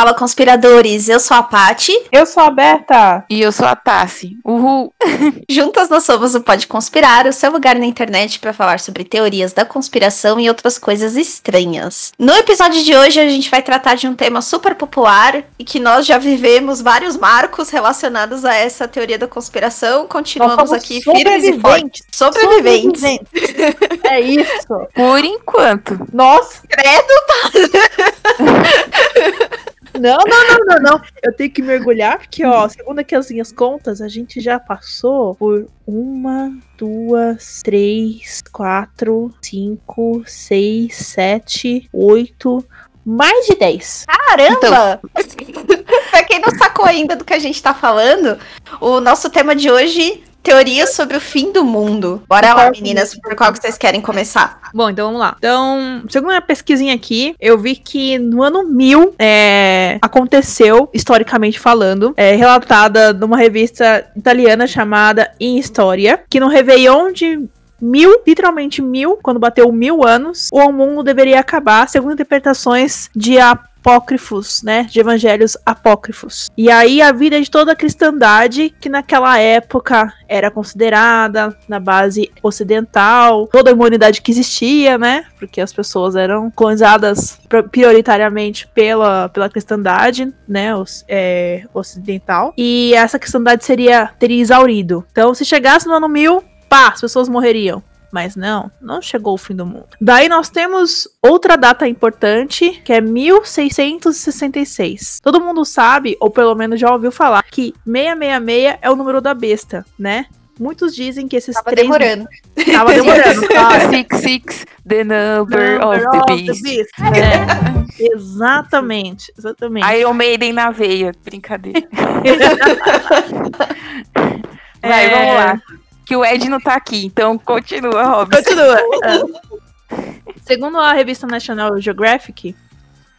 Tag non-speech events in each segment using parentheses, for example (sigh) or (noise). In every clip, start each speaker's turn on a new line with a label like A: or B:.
A: Fala conspiradores, eu sou a Pati.
B: Eu sou a Berta.
C: E eu sou a Tassi. Uhul. (laughs)
A: Juntas nós somos o Pode Conspirar, o seu lugar na internet para falar sobre teorias da conspiração e outras coisas estranhas. No episódio de hoje a gente vai tratar de um tema super popular e que nós já vivemos vários marcos relacionados a essa teoria da conspiração. Continuamos aqui firmes e fortes. Sobreviventes.
B: sobreviventes. é isso.
C: Por enquanto.
B: Nossa.
A: Credo, tá? (laughs)
B: Não, não, não, não, não. Eu tenho que mergulhar, porque, ó, segundo aqui as minhas contas, a gente já passou por uma, duas, três, quatro, cinco, seis, sete, oito, mais de dez.
A: Caramba! Então. (laughs) pra quem não sacou ainda do que a gente tá falando, o nosso tema de hoje Teorias sobre o fim do mundo. Bora lá, meninas, por qual que vocês querem começar?
B: Bom, então vamos lá. Então, segundo a pesquisinha aqui, eu vi que no ano 1000 é, aconteceu, historicamente falando, é, relatada numa revista italiana chamada In História, que no Réveillon de mil, literalmente mil, quando bateu mil anos, o mundo deveria acabar, segundo interpretações de a apócrifos, né, de evangelhos apócrifos. E aí a vida de toda a cristandade, que naquela época era considerada na base ocidental, toda a humanidade que existia, né, porque as pessoas eram colonizadas prioritariamente pela, pela cristandade, né, os, é, ocidental, e essa cristandade seria teria exaurido. Então, se chegasse no ano mil, pá, as pessoas morreriam. Mas não, não chegou o fim do mundo. Daí nós temos outra data importante, que é 1666. Todo mundo sabe, ou pelo menos já ouviu falar, que 666 é o número da besta, né? Muitos dizem que esses
A: Tava
B: três.
A: demorando.
B: Tava demorando. (laughs)
C: Tá? Six, six, the number, number of the beast. The beast. (laughs)
B: É. exatamente, exatamente.
C: Iron Maiden na veia, brincadeira. (laughs) Vai, é... vamos lá que o Ed não tá aqui, então continua, Robson.
B: Continua. (laughs) Segundo a revista National Geographic,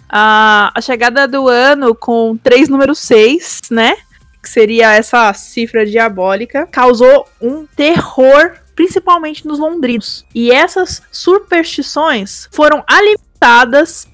B: a, a chegada do ano com três número 6, né? Que seria essa cifra diabólica, causou um terror principalmente nos londrinos. E essas superstições foram alimentadas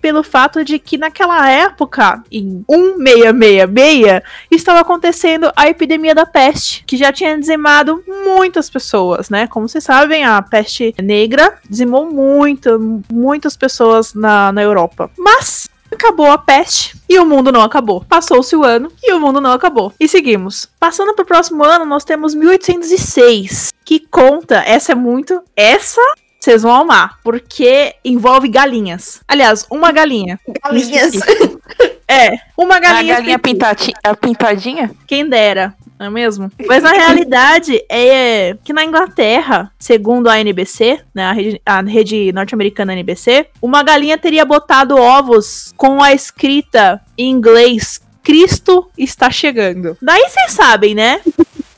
B: pelo fato de que naquela época, em 1666, estava acontecendo a epidemia da peste, que já tinha dizimado muitas pessoas, né? Como vocês sabem, a peste negra dizimou muito, muitas pessoas na, na Europa. Mas acabou a peste e o mundo não acabou. Passou-se o ano e o mundo não acabou. E seguimos. Passando para o próximo ano, nós temos 1806, que conta, essa é muito, essa vocês vão amar, porque envolve galinhas. Aliás, uma galinha.
A: Galinhas. (laughs)
B: É, uma galinha.
C: A galinha pintati pintadinha?
B: Quem dera, não é mesmo? Mas na realidade é que na Inglaterra, segundo a NBC, né, a rede, a rede norte-americana NBC, uma galinha teria botado ovos com a escrita em inglês Cristo está chegando. Daí vocês sabem, né?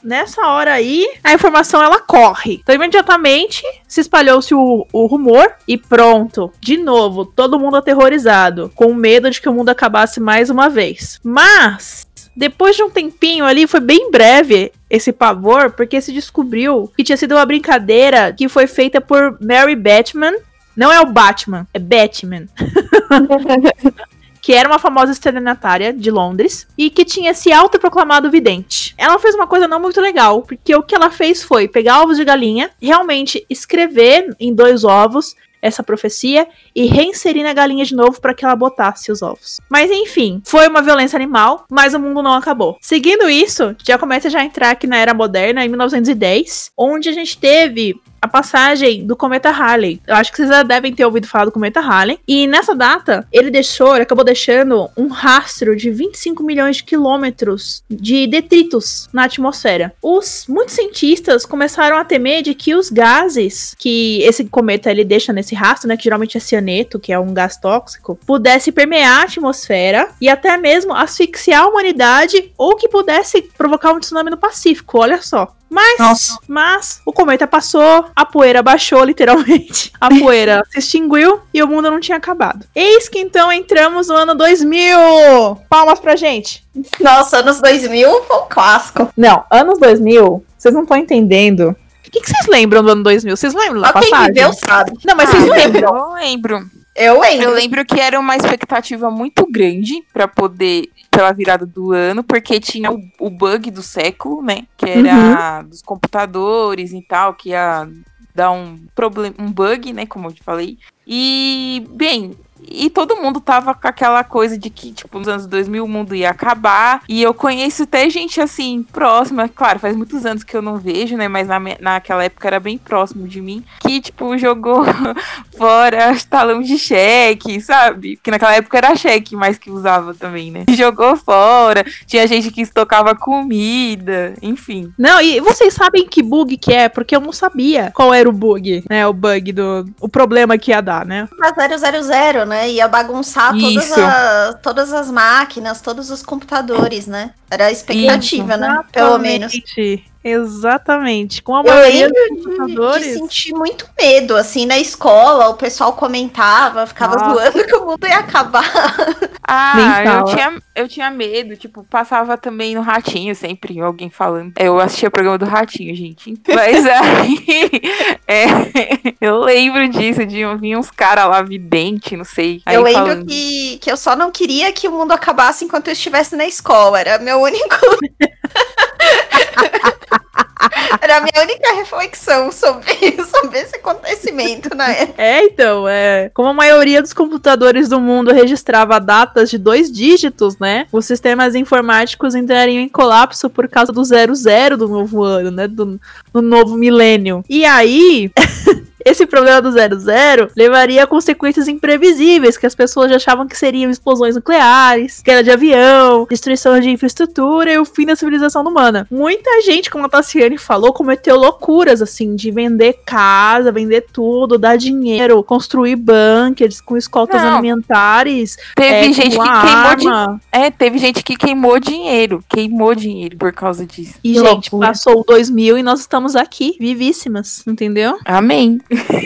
B: Nessa hora aí, a informação ela corre. Então, imediatamente se espalhou-se o, o rumor e pronto. De novo, todo mundo aterrorizado, com medo de que o mundo acabasse mais uma vez. Mas depois de um tempinho ali, foi bem breve esse pavor, porque se descobriu que tinha sido uma brincadeira que foi feita por Mary Batman. Não é o Batman, é Batman. (laughs) que era uma famosa estelionatária de Londres e que tinha se autoproclamado vidente. Ela fez uma coisa não muito legal, porque o que ela fez foi pegar ovos de galinha, realmente escrever em dois ovos essa profecia e reinserir na galinha de novo para que ela botasse os ovos. Mas enfim, foi uma violência animal, mas o mundo não acabou. Seguindo isso, já começa já a entrar aqui na era moderna, em 1910, onde a gente teve a passagem do cometa Halley. Eu acho que vocês já devem ter ouvido falar do cometa Halley. E nessa data, ele deixou, ele acabou deixando um rastro de 25 milhões de quilômetros de detritos na atmosfera. Os muitos cientistas começaram a temer de que os gases que esse cometa ele deixa nesse rastro, né, que geralmente é cianeto, que é um gás tóxico, pudesse permear a atmosfera e até mesmo asfixiar a humanidade ou que pudesse provocar um tsunami no Pacífico. Olha só. Mas, mas o cometa passou, a poeira baixou, literalmente. A (laughs) poeira se extinguiu e o mundo não tinha acabado. Eis que então entramos no ano 2000. Palmas pra gente.
A: Nossa, anos 2000 foi um clássico.
B: Não, anos 2000, vocês não estão entendendo. O que, que, vocês lembram do ano 2000? Vocês lembram da passagem?
A: Quem viveu sabe.
B: Não, mas ah, vocês lembram?
C: Eu lembro.
A: Eu lembro.
C: Eu lembro que era uma expectativa muito grande pra poder pela virada do ano, porque tinha o, o bug do século, né? Que era dos computadores e tal, que ia dar um problema, um bug, né? Como eu te falei. E, bem, e todo mundo tava com aquela coisa de que, tipo, nos anos 2000 o mundo ia acabar. E eu conheço até gente, assim, próxima. Claro, faz muitos anos que eu não vejo, né? Mas na, naquela época era bem próximo de mim. Que, tipo, jogou (laughs) fora talão de cheque, sabe? Que naquela época era cheque mais que usava também, né? Jogou fora. Tinha gente que estocava comida, enfim.
B: Não, e vocês sabem que bug que é? Porque eu não sabia qual era o bug, né? O bug do. O problema que ia dar, né?
A: Pra 000, né? Ia bagunçar todas,
C: Isso.
A: a- todas as máquinas, todos os computadores, né? Era a expectativa, né? Pelo menos.
B: Exatamente. Com a
A: Eu
B: maioria
A: lembro
B: dos
A: de,
B: computadores.
A: de sentir muito medo, assim, na escola, o pessoal comentava, ficava
B: Nossa.
A: zoando que o mundo ia acabar.
C: Ah, (laughs) eu tinha, eu tinha medo, tipo, passava também no Ratinho sempre, alguém falando. Eu assistia o programa do Ratinho, gente. (laughs) Mas aí, é, eu lembro disso, de vir uns caras lá vidente, não sei. Aí
A: eu lembro
C: falando.
A: que, que eu só não queria que o mundo acabasse enquanto eu estivesse na escola. Era meu único. (laughs) Era a minha única reflexão sobre, (laughs) sobre esse acontecimento na época.
B: É, então, é. Como a maioria dos computadores do mundo registrava datas de dois dígitos, né? Os sistemas informáticos entrariam em colapso por causa do zero zero do novo ano, né? Do, do novo milênio. E aí. (laughs) Esse problema do zero zero levaria a consequências imprevisíveis, que as pessoas já achavam que seriam explosões nucleares, queda de avião, destruição de infraestrutura e o fim da civilização humana. Muita gente, como a Tassiane falou, cometeu loucuras, assim, de vender casa, vender tudo, dar dinheiro, construir bunkers com escoltas
C: Não.
B: alimentares.
C: Teve
B: é,
C: gente que queimou. É, teve gente que queimou dinheiro. Queimou dinheiro por causa disso.
B: E,
A: Que
B: gente,
A: loucura.
B: passou o 2000 e nós estamos aqui, vivíssimas, entendeu?
C: Amém.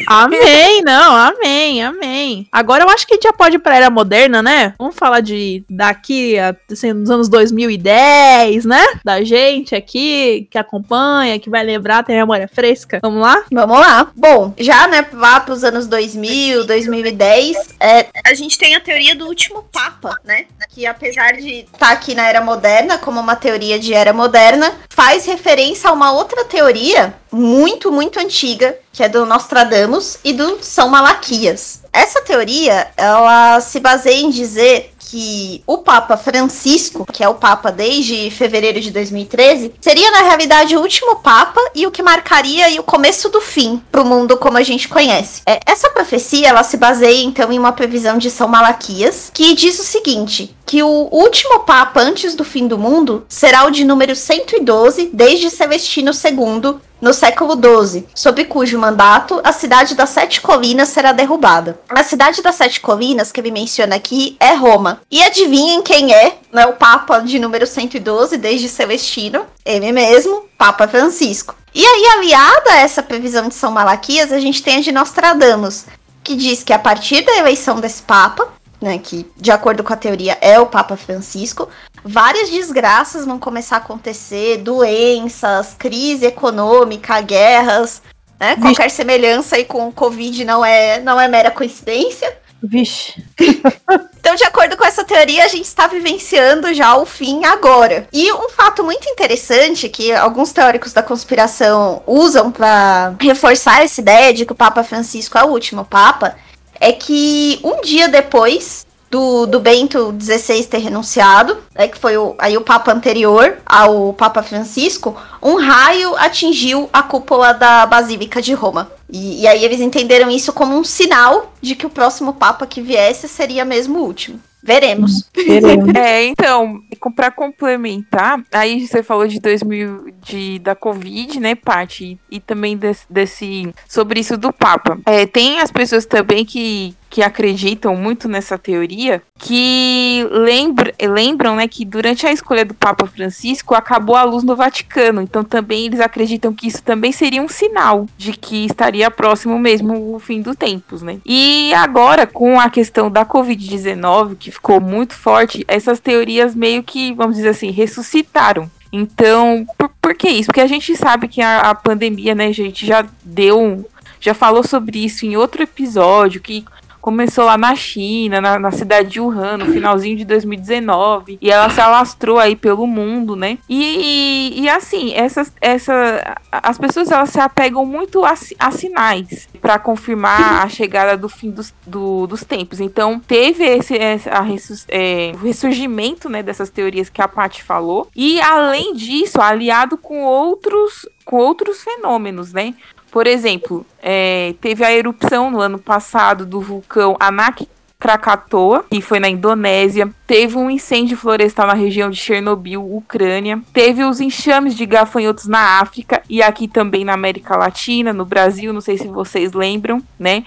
B: Amém, não, amém, amém. Agora eu acho que a gente já pode ir pra era moderna, né? Vamos falar de daqui, a, assim, nos anos 2010, né? Da gente aqui, que acompanha, que vai lembrar, tem memória fresca. Vamos lá?
A: Vamos lá. Bom, já, né, lá pros anos 2000, 2010, é, a gente tem a teoria do último Papa, né? Que apesar de estar aqui na Era Moderna, como uma teoria de Era Moderna, faz referência a uma outra teoria muito, muito antiga, que é do Nostradamus e do São Malaquias. Essa teoria, ela se baseia em dizer que o Papa Francisco, que é o Papa desde fevereiro de 2013, seria na realidade o último Papa e o que marcaria o começo do fim para o mundo como a gente conhece. É, essa profecia ela se baseia então em uma previsão de São Malaquias que diz o seguinte: que o último Papa antes do fim do mundo será o de número 112 desde Celestino II no século XII, sob cujo mandato a cidade das Sete Colinas será derrubada. A cidade das Sete Colinas, que ele menciona aqui, é Roma. E adivinhem quem é né, o Papa de número 112 desde Celestino? Ele mesmo, Papa Francisco. E aí, aliada a essa previsão de São Malaquias, a gente tem a de Nostradamus, que diz que a partir da eleição desse Papa, né, que de acordo com a teoria é o Papa Francisco, várias desgraças vão começar a acontecer, doenças, crise econômica, guerras, né? Qualquer semelhança aí com o Covid não é, não é mera coincidência.
B: Vixe. (laughs)
A: Então, de acordo com essa teoria, a gente está vivenciando já o fim agora. E um fato muito interessante que alguns teóricos da conspiração usam para reforçar essa ideia de que o Papa Francisco é o último Papa é que um dia depois do, do Bento XVI ter renunciado, né, que foi o, aí o Papa anterior ao Papa Francisco, um raio atingiu a cúpula da Basílica de Roma. E, e aí eles entenderam isso como um sinal de que o próximo Papa que viesse seria mesmo o último. Veremos.
B: Queremos.
C: É, então, pra complementar, aí você falou de 2000, de, da Covid, né, parte, e, e também desse, desse- sobre isso do Papa. É, tem as pessoas também que, que acreditam muito nessa teoria, que lembra, lembram, né, que durante a escolha do Papa Francisco acabou a luz no Vaticano, então também eles acreditam que isso também seria um sinal de que estaria próximo mesmo o fim dos tempos, né. E agora, com a questão da Covid-19, que ficou muito forte, essas teorias meio que, vamos dizer assim, ressuscitaram. Então, por, por que isso? Porque a gente sabe que a, a pandemia, né, gente, já deu, já falou sobre isso em outro episódio, que começou lá na China, na, na cidade de Wuhan, no finalzinho de 2019, e ela se alastrou aí pelo mundo, né? E, e, e assim, essas, essa, as pessoas elas se apegam muito a, a sinais para confirmar a chegada do fim dos, do, dos tempos. Então, teve esse, a, é, o ressurgimento né, dessas teorias que a Paty falou, e além disso, aliado com outros, com outros fenômenos, né? Por exemplo, é, teve a erupção no ano passado do vulcão Anak Krakatoa, que foi na Indonésia. Teve um incêndio florestal na região de Chernobyl, Ucrânia. Teve os enxames de gafanhotos na África e aqui também na América Latina, no Brasil, não sei se vocês lembram, né?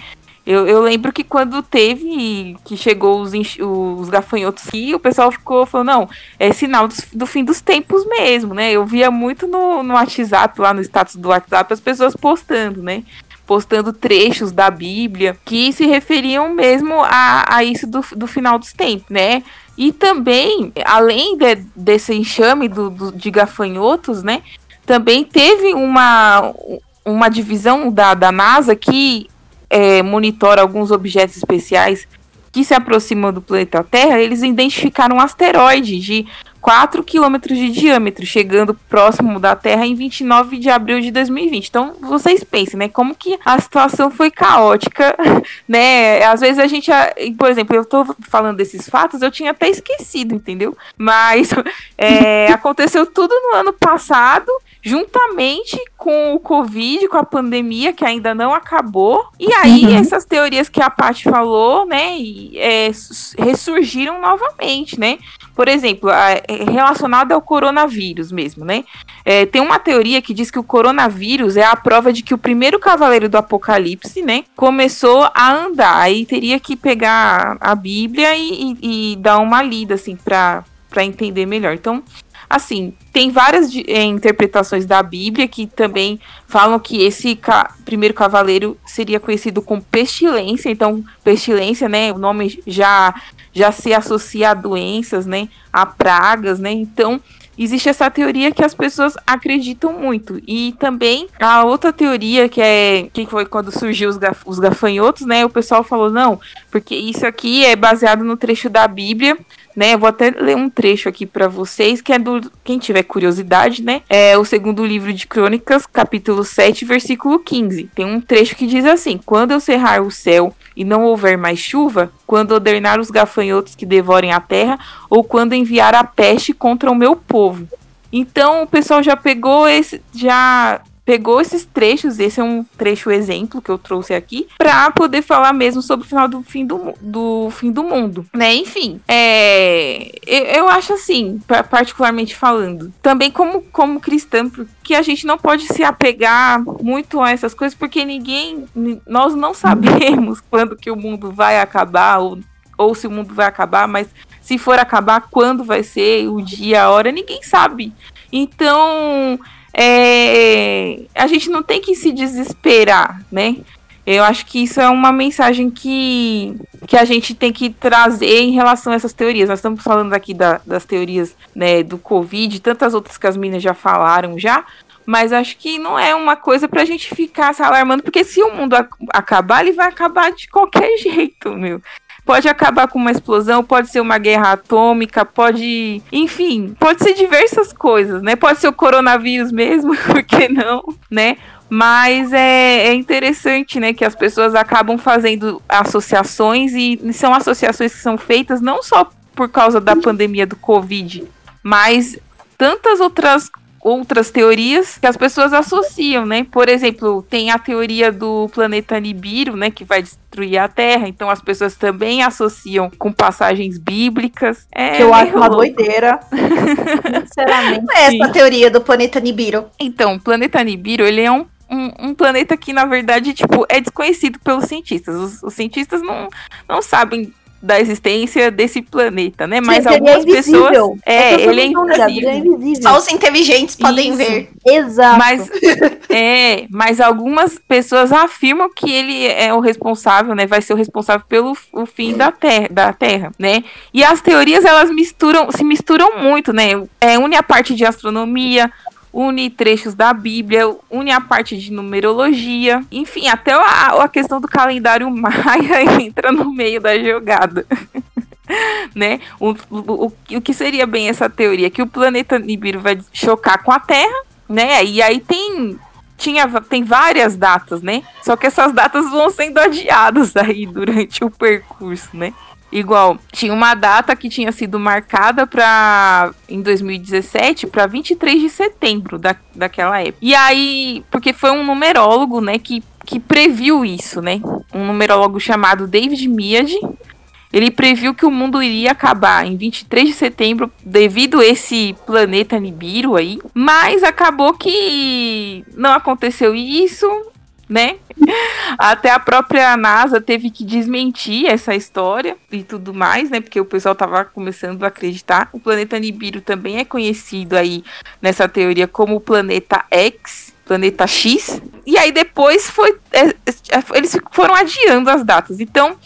C: Eu, eu lembro que quando teve, que chegou os, os gafanhotos aqui, o pessoal ficou falando, não, é sinal do, do fim dos tempos mesmo, né? Eu via muito no, no WhatsApp, lá no status do WhatsApp, as pessoas postando, né? postando trechos da Bíblia que se referiam mesmo a, a isso do, do final dos tempos, né? E também, além de, desse enxame do, do, de gafanhotos, né? Também teve uma, uma divisão da, da NASA que é, monitora alguns objetos especiais que se aproximam do planeta Terra, eles identificaram um asteroide de 4 quilômetros de diâmetro, chegando próximo da Terra em 29 de abril de 2020. Então, vocês pensem, né, como que a situação foi caótica, (laughs) né? Às vezes a gente, por exemplo, eu tô falando desses fatos, eu tinha até esquecido, entendeu? Mas (laughs) é, aconteceu tudo no ano passado juntamente com o Covid, com a pandemia que ainda não acabou. E aí, uhum. essas teorias que a Paty falou, né, é, ressurgiram novamente, né? Por exemplo, é, relacionado ao coronavírus mesmo, né? É, tem uma teoria que diz que o coronavírus é a prova de que o primeiro cavaleiro do Apocalipse, né, começou a andar. Aí teria que pegar a Bíblia e, e, e dar uma lida, assim, para entender melhor. Então, Assim, tem várias é, interpretações da Bíblia que também falam que esse ca primeiro cavaleiro seria conhecido como pestilência. Então, pestilência, né? O nome já já se associa a doenças, né? A pragas, né? Então, existe essa teoria que as pessoas acreditam muito. E também a outra teoria, que é que foi quando surgiu os, gaf os gafanhotos, né? O pessoal falou, não, porque isso aqui é baseado no trecho da Bíblia né? Eu vou até ler um trecho aqui para vocês, que é do quem tiver curiosidade, né? É o segundo livro de Crônicas, capítulo 7, versículo 15. Tem um trecho que diz assim: Quando eu cerrar o céu e não houver mais chuva, quando ordenar os gafanhotos que devorem a terra, ou quando enviar a peste contra o meu povo. Então o pessoal já pegou esse, já pegou esses trechos, esse é um trecho exemplo que eu trouxe aqui, para poder falar mesmo sobre o final do fim do, do fim do mundo, né? Enfim, é, eu, acho assim, particularmente falando, também como, como cristã, que a gente não pode se apegar muito a essas coisas, porque ninguém, nós não sabemos (laughs) quando que o mundo vai acabar, ou, ou se o mundo vai acabar, mas se for acabar, quando vai ser, o dia, a hora, ninguém sabe. Então, é, a gente não tem que se desesperar, né? Eu acho que isso é uma mensagem que, que a gente tem que trazer em relação a essas teorias. Nós estamos falando aqui da, das teorias né, do Covid, tantas outras que as meninas já falaram já, mas acho que não é uma coisa pra gente ficar se alarmando, porque se o mundo acabar, ele vai acabar de qualquer (laughs) jeito, meu pode acabar com uma explosão, pode ser uma guerra atômica, pode. Enfim, pode ser diversas coisas, né? Pode ser o coronavírus mesmo, (laughs) por que não, né? Mas é, é, interessante, né, que as pessoas acabam fazendo associações e são associações que são feitas não só por causa da pandemia do Covid, mas tantas outras outras teorias que as pessoas associam, né? Por exemplo, tem a teoria do planeta Nibiru, né, que vai destruir a Terra, então as pessoas também associam com passagens bíblicas.
B: É que eu acho uma doideira. (laughs)
A: Sinceramente. É essa teoria do planeta Nibiru.
C: Então, o planeta Nibiru, ele é um um, um, planeta que, na verdade, tipo, é desconhecido pelos cientistas. Os, os cientistas não, não sabem da existência desse planeta, né? Mas Sim, algumas é pessoas. É, é ele é invisível. é invisível.
A: Só os inteligentes podem Isso. ver.
B: Exato.
C: Mas, (laughs) é, mas algumas pessoas afirmam que ele é o responsável, né? Vai ser o responsável pelo o fim da terra, da terra, né? E as teorias elas misturam, se misturam muito, né? É, une a parte de astronomia, une trechos da Bíblia, une a parte de numerologia, enfim, até a, a questão do calendário (laughs) maia entra no meio da jogada. (laughs) né? O, o, o, que seria bem essa teoria? Que o planeta Nibiru vai chocar com a Terra, né? E aí tem tinha tem várias datas, né? Só que essas datas vão sendo adiadas (laughs) aí durante o percurso, né? Igual, tinha uma data que tinha sido marcada para em 2017 para 23 de setembro da, daquela época. E aí, porque foi um numerólogo, né, que, que previu isso, né? Um numerólogo chamado David Mead. Ele previu que o mundo iria acabar em 23 de setembro devido a esse planeta Nibiru aí, mas acabou que não aconteceu isso né? Até a própria NASA teve que desmentir essa história e tudo mais, né? Porque o pessoal tava começando a acreditar. O planeta Nibiru também é conhecido aí nessa teoria como o planeta X, planeta X. E aí depois foi é, é, eles foram adiando as datas. Então,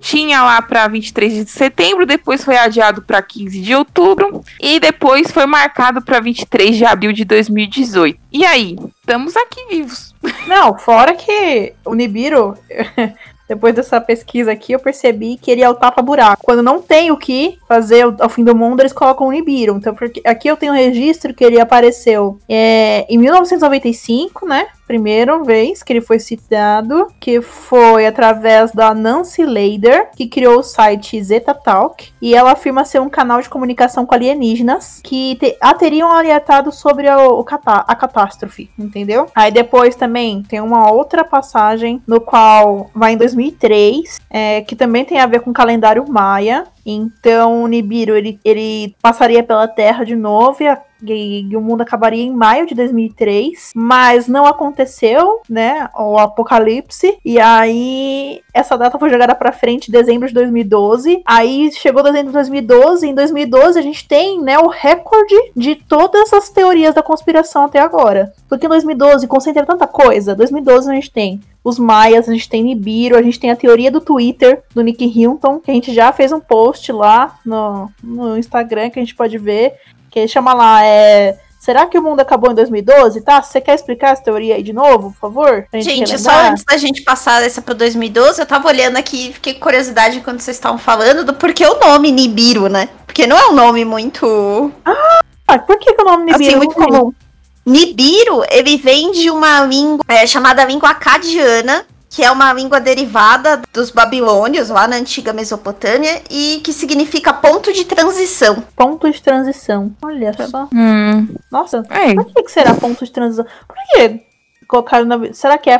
C: tinha lá para 23 de setembro, depois foi adiado para 15 de outubro e depois foi marcado para 23 de abril de 2018. E aí, estamos aqui vivos. (laughs)
B: Não, fora que o Nibiru (laughs) Depois dessa pesquisa aqui, eu percebi que ele é o tapa-buraco. Quando não tem o que fazer ao fim do mundo, eles colocam o Nibiru. Então, porque aqui eu tenho um registro que ele apareceu é, em 1995, né? Primeira vez que ele foi citado, que foi através da Nancy Lader, que criou o site Zeta Talk, e ela afirma ser um canal de comunicação com alienígenas que te, a teriam alertado sobre a, o, a catástrofe, entendeu? Aí depois também tem uma outra passagem no qual vai em 2003, é, que também tem a ver com o calendário maia, então o Nibiru ele, ele passaria pela Terra de novo e a e, o mundo acabaria em maio de 2003, mas não aconteceu, né, o apocalipse, e aí essa data foi jogada para frente, dezembro de 2012, aí chegou dezembro de 2012, em 2012 a gente tem, né, o recorde de todas as teorias da conspiração até agora, porque em 2012 concentra tanta coisa, 2012 a gente tem os maias, a gente tem Nibiru, a gente tem a teoria do Twitter do Nick Hilton, que a gente já fez um post lá no, no Instagram que a gente pode ver. Que chama lá, é. Será que o mundo acabou em 2012? Tá? Você quer explicar essa teoria aí de novo, por favor?
A: Gente, gente só antes da gente passar essa para 2012, eu tava olhando aqui, fiquei com curiosidade quando vocês estavam falando do porquê o nome Nibiru, né? Porque não é um nome muito.
B: Ah, por que, que o nome Nibiru?
A: Assim, muito comum. Nibiru, ele vem de uma língua é, chamada língua acadiana, que é uma língua derivada dos babilônios, lá na antiga Mesopotâmia, e que significa ponto de transição.
B: Ponto de transição. Olha só.
C: Hum.
B: Nossa, é. por que será ponto de transição? Por que colocaram na... Será que é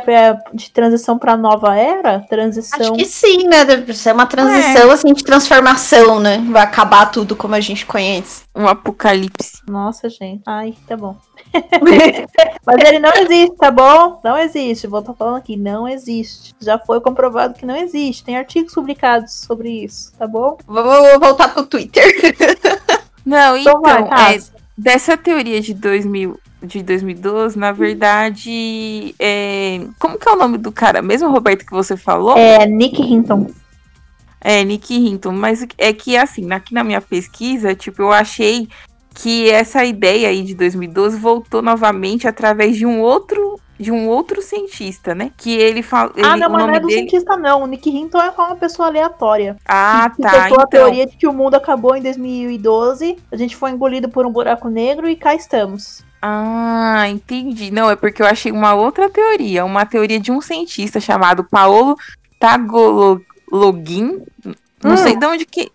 B: de transição para nova era? Transição.
A: Acho que sim, né? Deve ser uma transição é. assim de transformação, né? Vai acabar tudo como a gente conhece.
C: Um apocalipse.
B: Nossa, gente. Ai, tá bom. (laughs) Mas ele não existe, tá bom? Não existe. Vou estar falando aqui, não existe. Já foi comprovado que não existe. Tem artigos publicados sobre isso, tá bom?
A: Vamos voltar pro Twitter. (laughs)
C: Não, então, então vai, é, dessa teoria de 2000, de 2012, na verdade, é... como que é o nome do cara? Mesmo Roberto que você falou?
B: É Nick Hinton.
C: É, Nick Hinton, mas é que assim, aqui na minha pesquisa, tipo, eu achei que essa ideia aí de 2012 voltou novamente através de um outro de um outro cientista, né? Que ele fala.
B: Ah, não, mas não é do dele... cientista, não. O Nick Hinton é uma pessoa aleatória.
C: Ah, que tá.
B: Então... a teoria de que o mundo acabou em 2012, a gente foi engolido por um buraco negro e cá estamos.
C: Ah, entendi. Não, é porque eu achei uma outra teoria. Uma teoria de um cientista chamado Paolo Tagologin. Não hum. sei de onde que.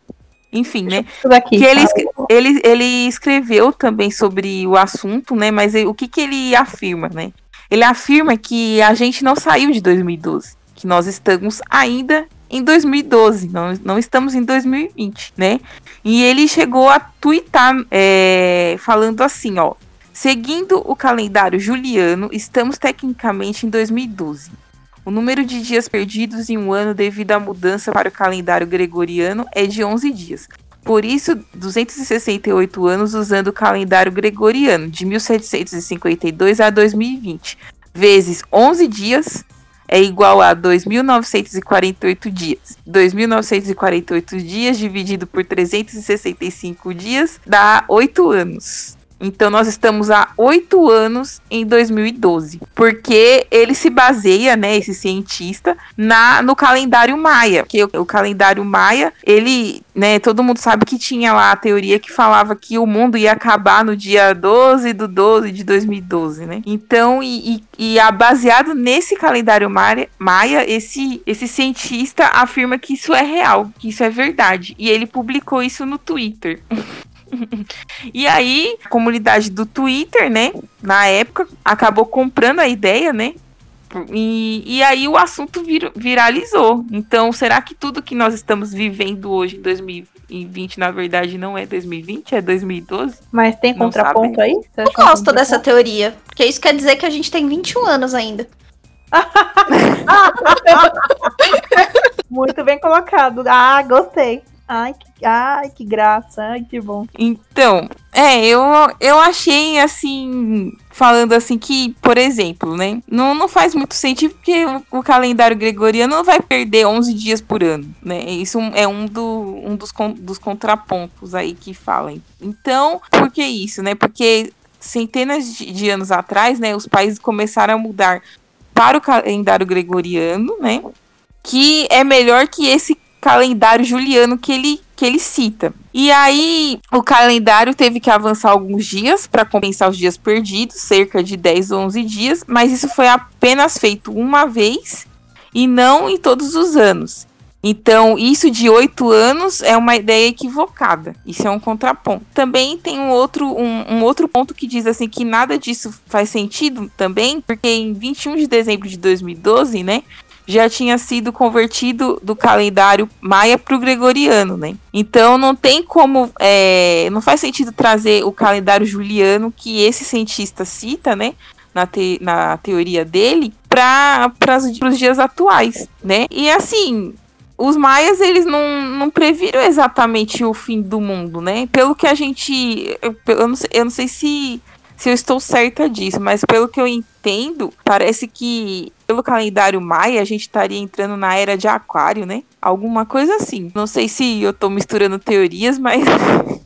C: Enfim, né?
B: Aqui,
C: que ele, ele, ele escreveu também sobre o assunto, né? Mas ele, o que, que ele afirma, né? Ele afirma que a gente não saiu de 2012, que nós estamos ainda em 2012, não, não estamos em 2020, né? E ele chegou a twittar é, falando assim, ó. Seguindo o calendário juliano, estamos tecnicamente em 2012. O número de dias perdidos em um ano devido à mudança para o calendário gregoriano é de 11 dias. Por isso, 268 anos usando o calendário gregoriano, de 1752 a 2020, vezes 11 dias, é igual a 2.948 dias. 2.948 dias dividido por 365 dias dá 8 anos. Então nós estamos há oito anos em 2012, porque ele se baseia, né, esse cientista, na no calendário maia, que o, o calendário maia, ele, né, todo mundo sabe que tinha lá a teoria que falava que o mundo ia acabar no dia 12 do 12 de 2012, né? Então, e, e, e baseado nesse calendário maia, maia, esse, esse cientista afirma que isso é real, que isso é verdade, e ele publicou isso no Twitter. (laughs) (laughs) e aí, a comunidade do Twitter, né, na época, acabou comprando a ideia, né? E, e aí o assunto vir, viralizou. Então, será que tudo que nós estamos vivendo hoje em 2020, na verdade, não é 2020, é 2012?
B: Mas tem contraponto aí?
A: Eu gosto dessa teoria. Porque isso quer dizer que a gente tem 21 anos ainda. (laughs)
B: Muito bem colocado. Ah, gostei. Ai, que, ai, que graça, ai, que bom.
C: Então, é, eu, eu achei assim, falando assim que, por exemplo, né, não, não faz muito sentido porque o, o calendário gregoriano não vai perder 11 dias por ano, né? Isso é um, do, um dos, dos contrapontos aí que falam. Então, por que isso, né? Porque centenas de, de anos atrás, né, os países começaram a mudar para o calendário gregoriano, né? Que é melhor que esse calendário juliano que ele, que ele cita. E aí, o calendário teve que avançar alguns dias para compensar os dias perdidos, cerca de 10 ou 11 dias, mas isso foi apenas feito uma vez e não em todos os anos. Então, isso de oito anos é uma ideia equivocada. Isso é um contraponto. Também tem um outro, um, um, outro ponto que diz assim que nada disso faz sentido também, porque em 21 de dezembro de 2012, né, já tinha sido convertido do calendário maia para o gregoriano, né? Então não tem como, é, não faz sentido trazer o calendário juliano que esse cientista cita, né? Na, te, na teoria dele, para os dias atuais, né? E assim, os maias eles não, não previram exatamente o fim do mundo, né? Pelo que a gente, eu, eu, não, sei, eu não sei se se eu estou certa disso, mas pelo que eu entendo, parece que pelo calendário maia a gente estaria entrando na era de aquário, né? Alguma coisa assim. Não sei se eu estou misturando teorias, mas (laughs)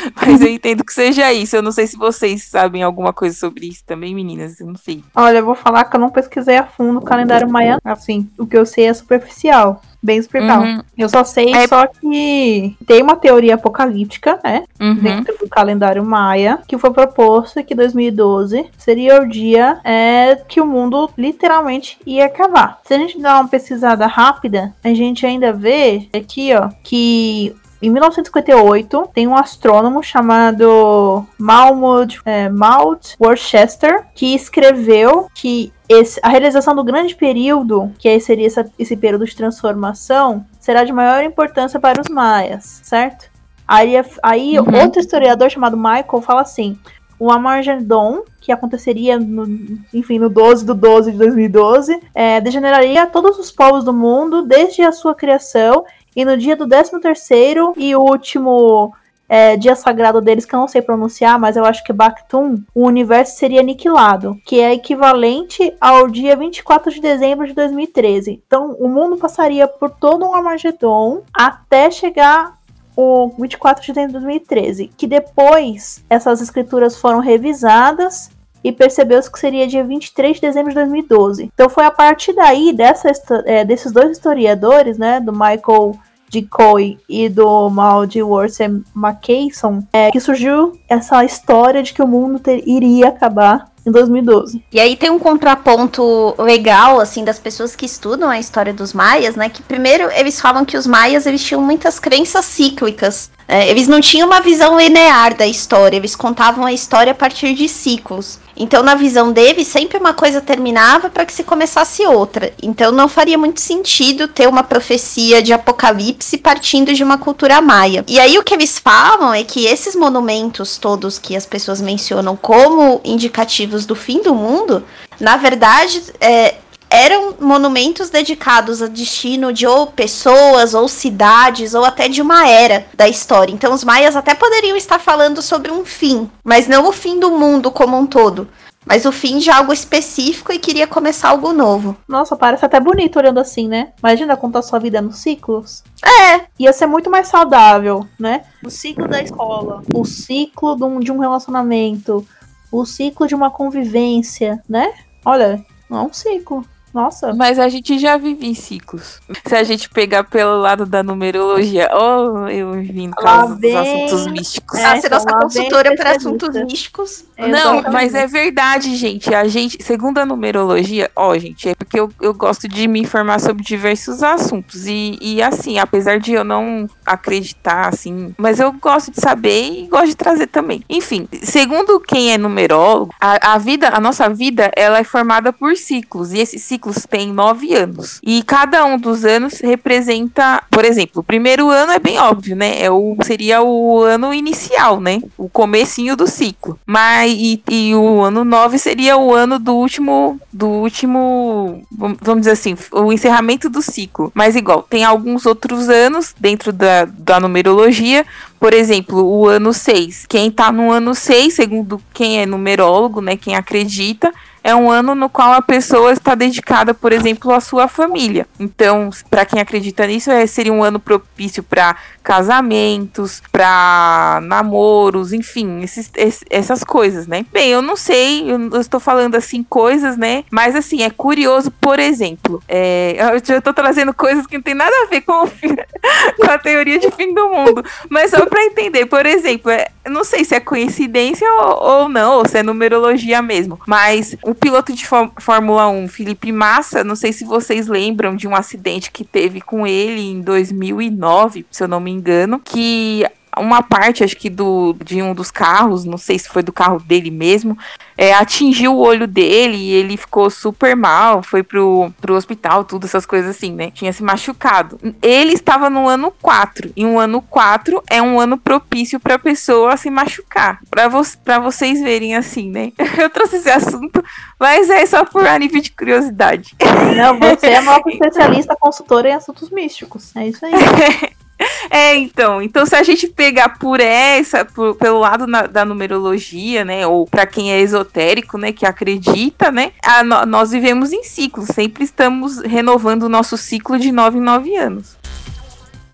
C: (laughs) mas eu entendo que seja isso. Eu não sei se vocês sabem alguma coisa sobre isso também, meninas. Eu não sei.
B: Olha, eu vou falar que eu não pesquisei a fundo o calendário maia. Assim, o que eu sei é superficial bem superficial. Uhum. Eu só sei é... só que tem uma teoria apocalíptica, né? Uhum. Dentro do calendário maia, que foi proposto que 2012 seria o dia é, que o mundo literalmente ia acabar. Se a gente dar uma pesquisada rápida, a gente ainda vê aqui, ó, que em 1958, tem um astrônomo chamado Malmud, é, Maud Worcester que escreveu que esse, a realização do grande período, que seria essa, esse período de transformação, será de maior importância para os maias, certo? Aí, aí uhum. outro historiador chamado Michael fala assim: o Amargedon, que aconteceria no, enfim, no 12 do 12 de 2012, é, degeneraria todos os povos do mundo desde a sua criação e no dia do 13 terceiro e último é, dia sagrado deles, que eu não sei pronunciar, mas eu acho que Bactum, o universo seria aniquilado, que é equivalente ao dia 24 de dezembro de 2013. Então, o mundo passaria por todo um Armagedon até chegar o 24 de dezembro de 2013, que depois essas escrituras foram revisadas e percebeu-se que seria dia 23 de dezembro de 2012. Então foi a partir daí dessa, é, desses dois historiadores, né, do Michael de Coy e do mal de Worcester McCason, é, que surgiu essa história de que o mundo ter, iria acabar em 2012.
A: E aí tem um contraponto legal, assim, das pessoas que estudam a história dos maias, né? Que primeiro eles falam que os maias eles tinham muitas crenças cíclicas. É, eles não tinham uma visão linear da história, eles contavam a história a partir de ciclos. Então, na visão dele, sempre uma coisa terminava para que se começasse outra. Então, não faria muito sentido ter uma profecia de apocalipse partindo de uma cultura maia. E aí, o que eles falam é que esses monumentos todos que as pessoas mencionam como indicativos do fim do mundo, na verdade, é, eram monumentos dedicados a destino de ou pessoas, ou cidades, ou até de uma era da história. Então os maias até poderiam estar falando sobre um fim, mas não o fim do mundo como um todo. Mas o fim de algo específico e queria começar algo novo.
B: Nossa, parece até bonito olhando assim, né? Imagina contar sua vida nos ciclos.
A: É,
B: ia ser muito mais saudável, né? O ciclo da escola, o ciclo de um, relacionamento, o ciclo de uma convivência, né? Olha, não é um ciclo. Nossa.
C: Mas a gente já vive em ciclos. Se a gente pegar pelo lado da numerologia, oh, eu vim com os assuntos místicos.
A: É, ah, ser nossa consultora para assuntos místicos.
C: Não, mas é verdade, gente. A gente, segundo a numerologia, ó, gente, é porque eu, eu gosto de me informar sobre diversos assuntos. E, e assim, apesar de eu não acreditar, assim, mas eu gosto de saber e gosto de trazer também. Enfim, segundo quem é numerólogo, a, a vida, a nossa vida, ela é formada por ciclos. E esses ciclos ciclos têm nove anos. E cada um dos anos representa, por exemplo, o primeiro ano é bem óbvio, né? É o, seria o ano inicial, né? O comecinho do ciclo. Mas e, e o ano nove seria o ano do último, do último, vamos dizer assim, o encerramento do ciclo. Mas igual, tem alguns outros anos dentro da, da numerologia, por exemplo, o ano 6. Quem tá no ano 6, segundo quem é numerólogo, né, quem acredita, é um ano no qual a pessoa está dedicada, por exemplo, à sua família. Então, para quem acredita nisso, é, seria um ano propício para casamentos, para namoros, enfim, esses, esses, essas coisas, né? Bem, eu não sei, eu, estou falando assim coisas, né? Mas assim, é curioso, por exemplo, é, eu estou trazendo coisas que não tem nada a ver com, (laughs) com a teoria de fim do mundo, mas só para entender, por exemplo, é, não sei se é coincidência ou, ou não, ou se é numerologia mesmo, mas o piloto de Fórmula 1, Felipe Massa, não sei se vocês lembram de um acidente que teve com ele em 2009, se eu não me engano, que uma parte, acho que do, de um dos carros, não sei se foi do carro dele mesmo, é, atingiu o olho dele e ele ficou super mal, foi pro, pro hospital, tudo, essas coisas assim, né? Tinha se machucado. Ele estava no ano 4, e um ano 4 é um ano propício pra pessoa se machucar. Pra, vo pra vocês verem assim, né? (laughs) Eu trouxe esse assunto, mas é só por nível de curiosidade.
B: Não, você é uma (laughs) especialista consultora em assuntos místicos. É isso aí. (laughs)
C: É, então, então se a gente pegar por essa, por, pelo lado na, da numerologia, né, ou para quem é esotérico, né, que acredita, né, a, nós vivemos em ciclos, sempre estamos renovando o nosso ciclo de nove em nove anos.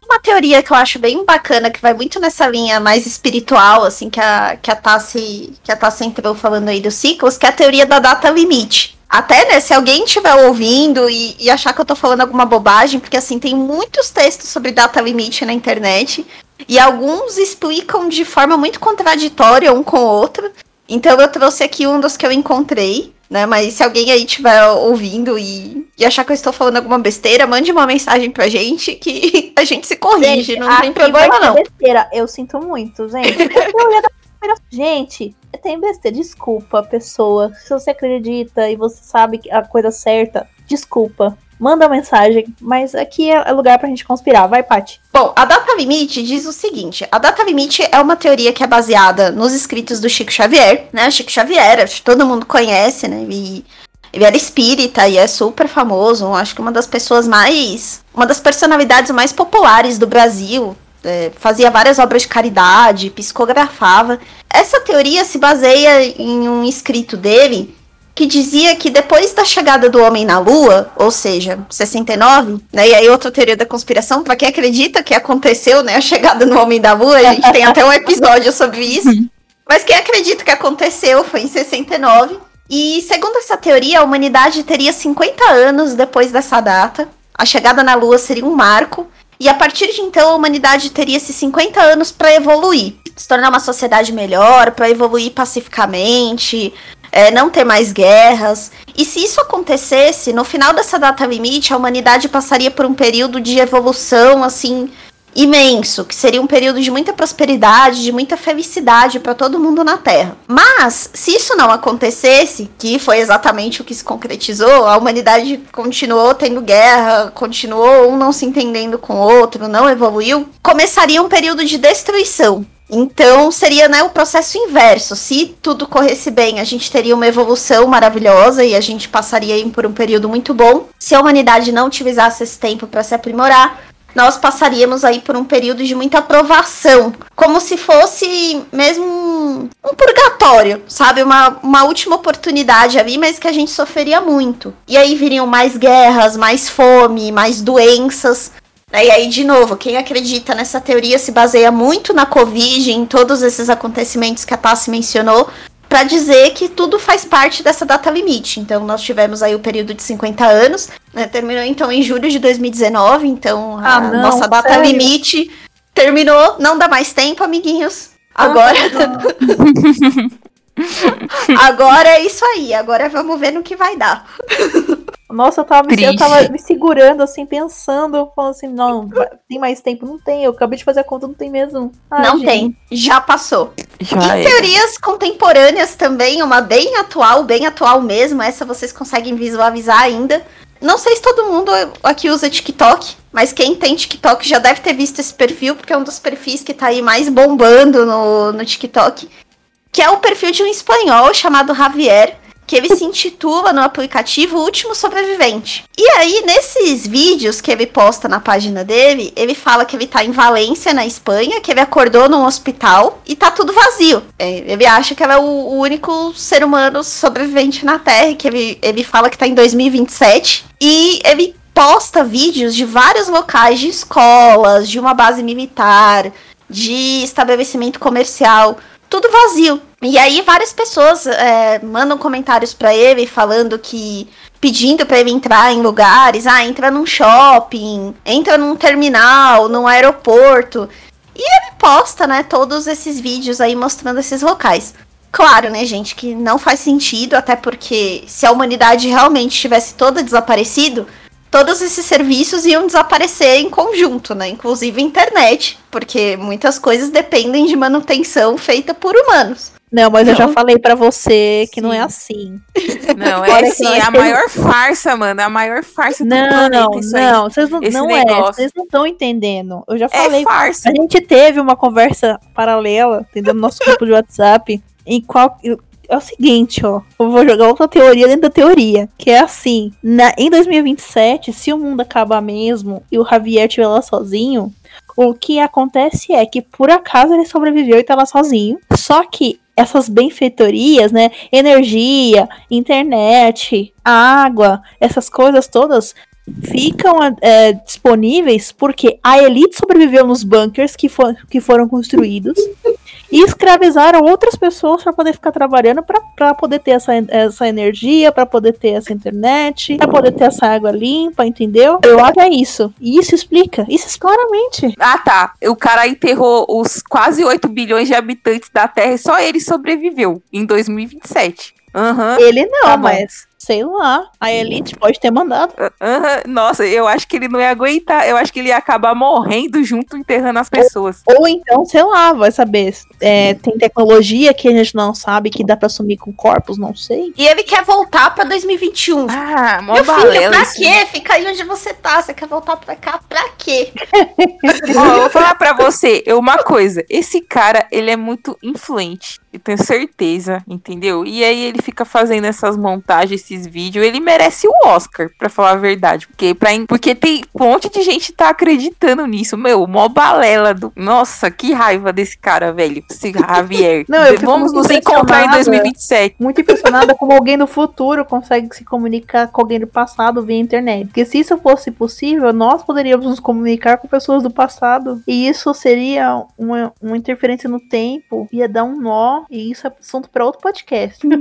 A: Uma teoria que eu acho bem bacana, que vai muito nessa linha mais espiritual, assim, que a, que a Tassi, que a Tassi entrou falando aí dos ciclos, que é a teoria da data limite. Até, né, se alguém estiver ouvindo e, e, achar que eu tô falando alguma bobagem, porque assim, tem muitos textos sobre data limite na internet, e alguns explicam de forma muito contraditória um com o outro. Então eu trouxe aqui um dos que eu encontrei, né? Mas se alguém aí estiver ouvindo e, e, achar que eu estou falando alguma besteira, mande uma mensagem pra gente que (laughs) a gente se corrige, gente, não tem problema não.
B: Besteira, eu sinto muito, gente. gente, tem besteira. Desculpa, pessoa. Se você acredita e você sabe a coisa certa, desculpa. Manda mensagem, mas aqui é lugar pra gente conspirar. Vai, Paty.
A: Bom, a data limite diz o seguinte: a data limite é uma teoria que é baseada nos escritos do Chico Xavier, né? Chico Xavier, acho que todo mundo conhece, né? E ele era espírita e é super famoso. Acho que uma das pessoas mais. Uma das personalidades mais populares do Brasil é, fazia várias obras de caridade, psicografava. Essa teoria se baseia em um escrito dele que dizia que depois da chegada do homem na Lua, ou seja, 69, né? E aí outra teoria da conspiração, para quem acredita que aconteceu, né, a chegada do homem da Lua, a gente tem até um episódio sobre isso. Mas quem acredita que aconteceu foi em 69. E segundo essa teoria, a humanidade teria 50 anos depois dessa data. A chegada na Lua seria um marco e a partir de então, a humanidade teria esses 50 anos para evoluir, se tornar uma sociedade melhor, para evoluir pacificamente, é, não ter mais guerras. E se isso acontecesse, no final dessa data limite, a humanidade passaria por um período de evolução assim imenso, que seria um período de muita prosperidade, de muita felicidade para todo mundo na Terra. Mas, se isso não acontecesse, que foi exatamente o que se concretizou, a humanidade continuou tendo guerra, continuou um não se entendendo com o outro, não evoluiu, começaria um período de destruição. Então seria né, o processo inverso. Se tudo corresse bem, a gente teria uma evolução maravilhosa e a gente passaria por um período muito bom. Se a humanidade não utilizasse esse tempo para se aprimorar, nós passaríamos aí por um período de muita aprovação, como se fosse mesmo um, um purgatório, sabe? Uma, uma última oportunidade ali, mas que a gente sofreria muito. E aí viriam mais guerras, mais fome, mais doenças. E aí, de novo, quem acredita nessa teoria se baseia muito na Covid, em todos esses acontecimentos que a Tassi mencionou, para dizer que tudo faz parte dessa data limite. Então, nós tivemos aí o período de 50 anos, né? terminou então em julho de 2019, então a ah, não, nossa data sério? limite terminou, não dá mais tempo, amiguinhos. Agora. (laughs) agora é isso aí, agora vamos ver no que vai dar. (laughs)
B: Nossa, eu tava, eu tava me segurando, assim, pensando, falando assim, não, tem mais tempo? Não tem, eu acabei de fazer a conta, não tem mesmo.
A: Ai, não gente. tem, já passou. Já em é. teorias contemporâneas também, uma bem atual, bem atual mesmo, essa vocês conseguem visualizar ainda. Não sei se todo mundo aqui usa TikTok, mas quem tem TikTok já deve ter visto esse perfil, porque é um dos perfis que tá aí mais bombando no, no TikTok. Que é o perfil de um espanhol chamado Javier que ele se intitula no aplicativo Último Sobrevivente. E aí, nesses vídeos que ele posta na página dele, ele fala que ele tá em Valência, na Espanha, que ele acordou num hospital e tá tudo vazio. É, ele acha que ele é o, o, único ser humano sobrevivente na Terra, que ele, ele fala que tá em 2027. E ele posta vídeos de vários locais de escolas, de uma base militar, de estabelecimento comercial tudo vazio. E aí várias pessoas é, mandam comentários para ele falando que pedindo para ele entrar em lugares, ah, entra num shopping, entra num terminal, num aeroporto. E ele posta, né, todos esses vídeos aí mostrando esses locais. Claro, né, gente, que não faz sentido, até porque se a humanidade realmente tivesse toda desaparecido, todos esses serviços iam desaparecer em conjunto, né? Inclusive a internet, porque muitas coisas dependem de manutenção feita por humanos.
B: Não, mas não. eu já falei para você que Sim. não é assim.
C: Não, é sim, (laughs) é a maior farsa, mano. É a maior farsa do
B: não,
C: planeta.
B: Não, não, vocês não, não é. Vocês não estão entendendo. Eu já é falei. É farsa. A gente teve uma conversa paralela, entendeu? No nosso grupo de WhatsApp, em qual é o seguinte, ó. Eu vou jogar outra teoria dentro da teoria. Que é assim: na, em 2027, se o mundo acabar mesmo e o Javier estiver lá sozinho, o que acontece é que por acaso ele sobreviveu e tá lá sozinho. Só que essas benfeitorias, né? Energia, internet, água, essas coisas todas ficam é, disponíveis porque a elite sobreviveu nos bunkers que, for, que foram construídos e escravizaram outras pessoas para poder ficar trabalhando para poder ter essa, essa energia, para poder ter essa internet, para poder ter essa água limpa, entendeu? Eu acho que é isso. E isso explica, isso claramente.
C: Ah, tá. O cara enterrou os quase 8 bilhões de habitantes da Terra e só ele sobreviveu em 2027.
B: Uhum. Ele não, tá mas sei lá, a Elite pode ter mandado.
C: Uhum. Nossa, eu acho que ele não ia aguentar. Eu acho que ele ia acabar morrendo junto, enterrando as pessoas.
B: Ou, ou então, sei lá, vai saber. É, tem tecnologia que a gente não sabe que dá pra sumir com corpos, não sei.
A: E ele quer voltar pra 2021.
C: Ah,
A: mó Meu filho, pra quê? Fica aí onde você tá. Você quer voltar pra cá pra quê? (laughs)
C: Ó, eu vou falar pra você uma coisa. Esse cara, ele é muito influente. Eu tenho certeza, entendeu? E aí ele fica fazendo essas montagens, esses vídeos. Ele merece o Oscar, pra falar a verdade. Porque, pra, porque tem um monte de gente tá acreditando nisso. Meu, mó balela do. Nossa, que raiva desse cara, velho. Esse Javier.
B: Não, Vamos nos encontrar em 2027. Muito impressionada como alguém do futuro consegue se comunicar com alguém do passado via internet. Porque se isso fosse possível, nós poderíamos nos comunicar com pessoas do passado. E isso seria uma, uma interferência no tempo. Ia dar um nó e isso é assunto para outro podcast. (laughs) (laughs)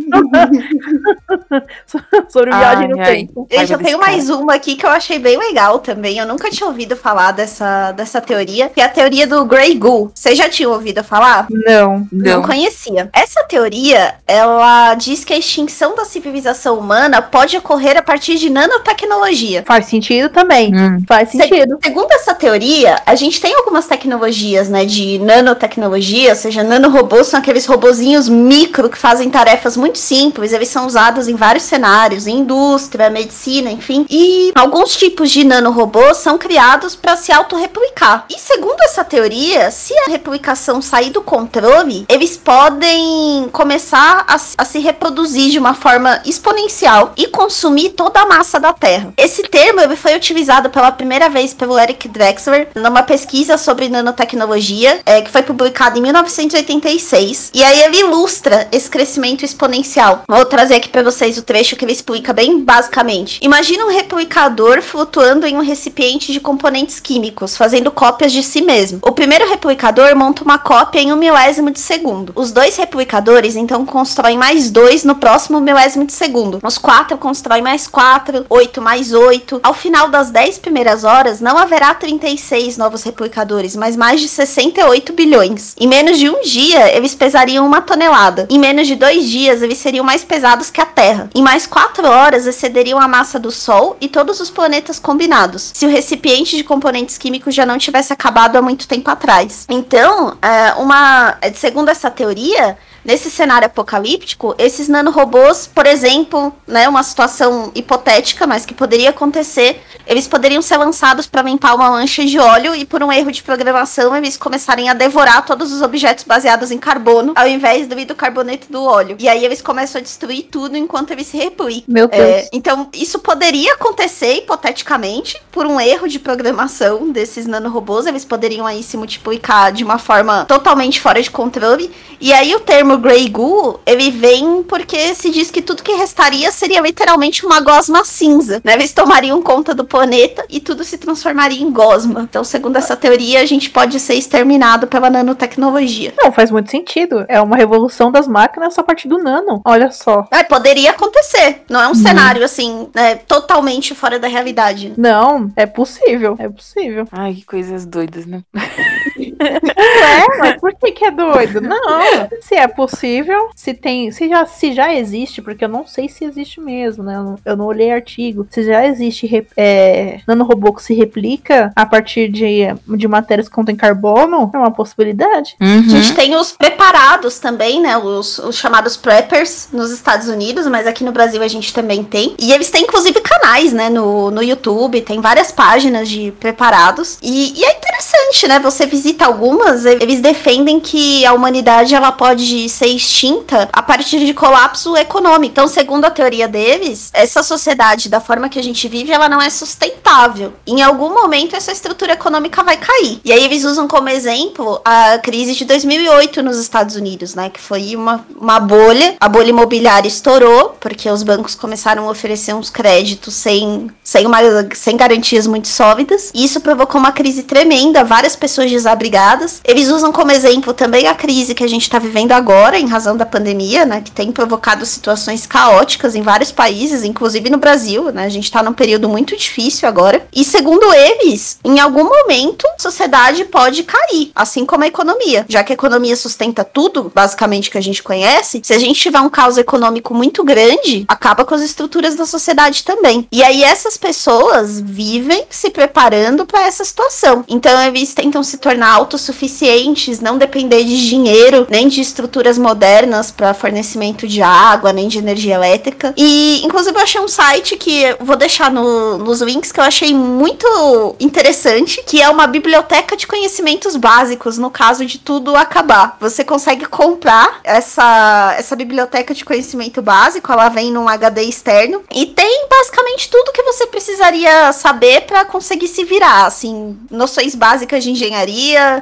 B: (laughs) (laughs) Sobre viagem no ai. tempo.
A: Gente, eu tenho mais uma aqui que eu achei bem legal também. Eu nunca tinha ouvido falar dessa, dessa teoria, que é a teoria do Grey Goo. Você já tinha ouvido falar?
B: Não,
A: não. Não conhecia. Essa teoria, ela diz que a extinção da civilização humana pode ocorrer a partir de nanotecnologia.
B: Faz sentido também. Hum. Faz sentido.
A: Se, segundo essa teoria, a gente tem algumas tecnologias, né, de nanotecnologia, ou seja, nanorobôs são aqueles robozinhos micro que fazem tarefas muito simples. Eles são usados em vários cenários, em indústria, medicina, enfim. E alguns tipos de nanorobôs são criados para se autorreplicar. E segundo essa teoria, se a replicação sair do controle, eles podem começar a, a se reproduzir de uma forma exponencial e consumir toda a massa da Terra. Esse termo ele foi utilizado pela primeira vez pelo Eric Drexler numa pesquisa sobre nanotecnologia é, que foi publicada em 1986. E aí ele ilustra esse crescimento exponencial. Vou trazer aqui para vocês o trecho que ele explica bem basicamente. Imagina um replicador flutuando em um recipiente de componentes químicos, fazendo cópias de si mesmo. O primeiro replicador monta uma cópia em um milésimo de segundo. Os dois replicadores então constroem mais dois no próximo milésimo de segundo. Os quatro constroem mais quatro, oito mais oito. Ao final das dez primeiras horas, não haverá 36 novos replicadores, mas mais de 68 bilhões. Em menos de um dia, eles pesariam uma tonelada. Em menos de dois dias, eles seriam mais pesados que a Terra. Em mais quatro horas, excederiam a massa do Sol e todos os planetas combinados, se o recipiente de componentes químicos já não tivesse acabado há muito tempo atrás. Então, é, uma, segundo essa teoria, Nesse cenário apocalíptico, esses nanorobôs, por exemplo, né, uma situação hipotética, mas que poderia acontecer, eles poderiam ser lançados para limpar uma mancha de óleo e por um erro de programação eles começarem a devorar todos os objetos baseados em carbono, ao invés do hidrocarboneto do óleo. E aí eles começam a destruir tudo enquanto eles se replicam.
B: Meu Deus. É,
A: então, isso poderia acontecer hipoteticamente por um erro de programação desses nanorobôs, eles poderiam aí se multiplicar de uma forma totalmente fora de controle. E aí o termo termo Grey Goo, ele vem porque se diz que tudo que restaria seria literalmente uma gosma cinza, né? Eles tomariam conta do planeta e tudo se transformaria em gosma. Então, segundo essa teoria, a gente pode ser exterminado pela nanotecnologia.
B: Não, faz muito sentido. É uma revolução das máquinas a partir do nano. Olha só.
A: É, poderia acontecer. Não é um hum. cenário, assim, né, totalmente fora da realidade.
B: Não, é possível. É possível.
C: Ai, que coisas doidas, né? (laughs)
B: é, mas por que, que é doido? Não, se é possível, se tem, se já, se já existe, porque eu não sei se existe mesmo, né? Eu não, eu não olhei artigo. Se já existe é, nanorobô que se replica a partir de, de matérias que contêm carbono, é uma possibilidade.
A: Uhum. A gente tem os preparados também, né? Os, os chamados preppers nos Estados Unidos, mas aqui no Brasil a gente também tem. E eles têm, inclusive, canais, né? No, no YouTube, tem várias páginas de preparados. E, e é interessante, né? Você visita algumas, eles defendem que a humanidade ela pode ser extinta a partir de colapso econômico. Então, segundo a teoria deles, essa sociedade, da forma que a gente vive, ela não é sustentável. Em algum momento, essa estrutura econômica vai cair. E aí eles usam como exemplo a crise de 2008 nos Estados Unidos, né? Que foi uma, uma bolha. A bolha imobiliária estourou, porque os bancos começaram a oferecer uns créditos sem, sem, uma, sem garantias muito sólidas. Isso provocou uma crise tremenda, várias pessoas desabrigadas. Eles usam como exemplo também a crise que a gente está vivendo agora, em razão da pandemia, né? Que tem provocado situações caóticas em vários países, inclusive no Brasil, né? A gente está num período muito difícil agora. E segundo eles, em algum momento, a sociedade pode cair, assim como a economia. Já que a economia sustenta tudo, basicamente, que a gente conhece, se a gente tiver um caos econômico muito grande, acaba com as estruturas da sociedade também. E aí essas pessoas vivem se preparando para essa situação. Então eles tentam se tornar autossuficientes, não depender de dinheiro, nem de estruturas modernas para fornecimento de água, nem de energia elétrica. E, inclusive, eu achei um site que vou deixar no, nos links que eu achei muito interessante, que é uma biblioteca de conhecimentos básicos no caso de tudo acabar. Você consegue comprar essa, essa biblioteca de conhecimento básico, ela vem num HD externo e tem basicamente tudo que você precisaria saber para conseguir se virar, assim, noções básicas de engenharia,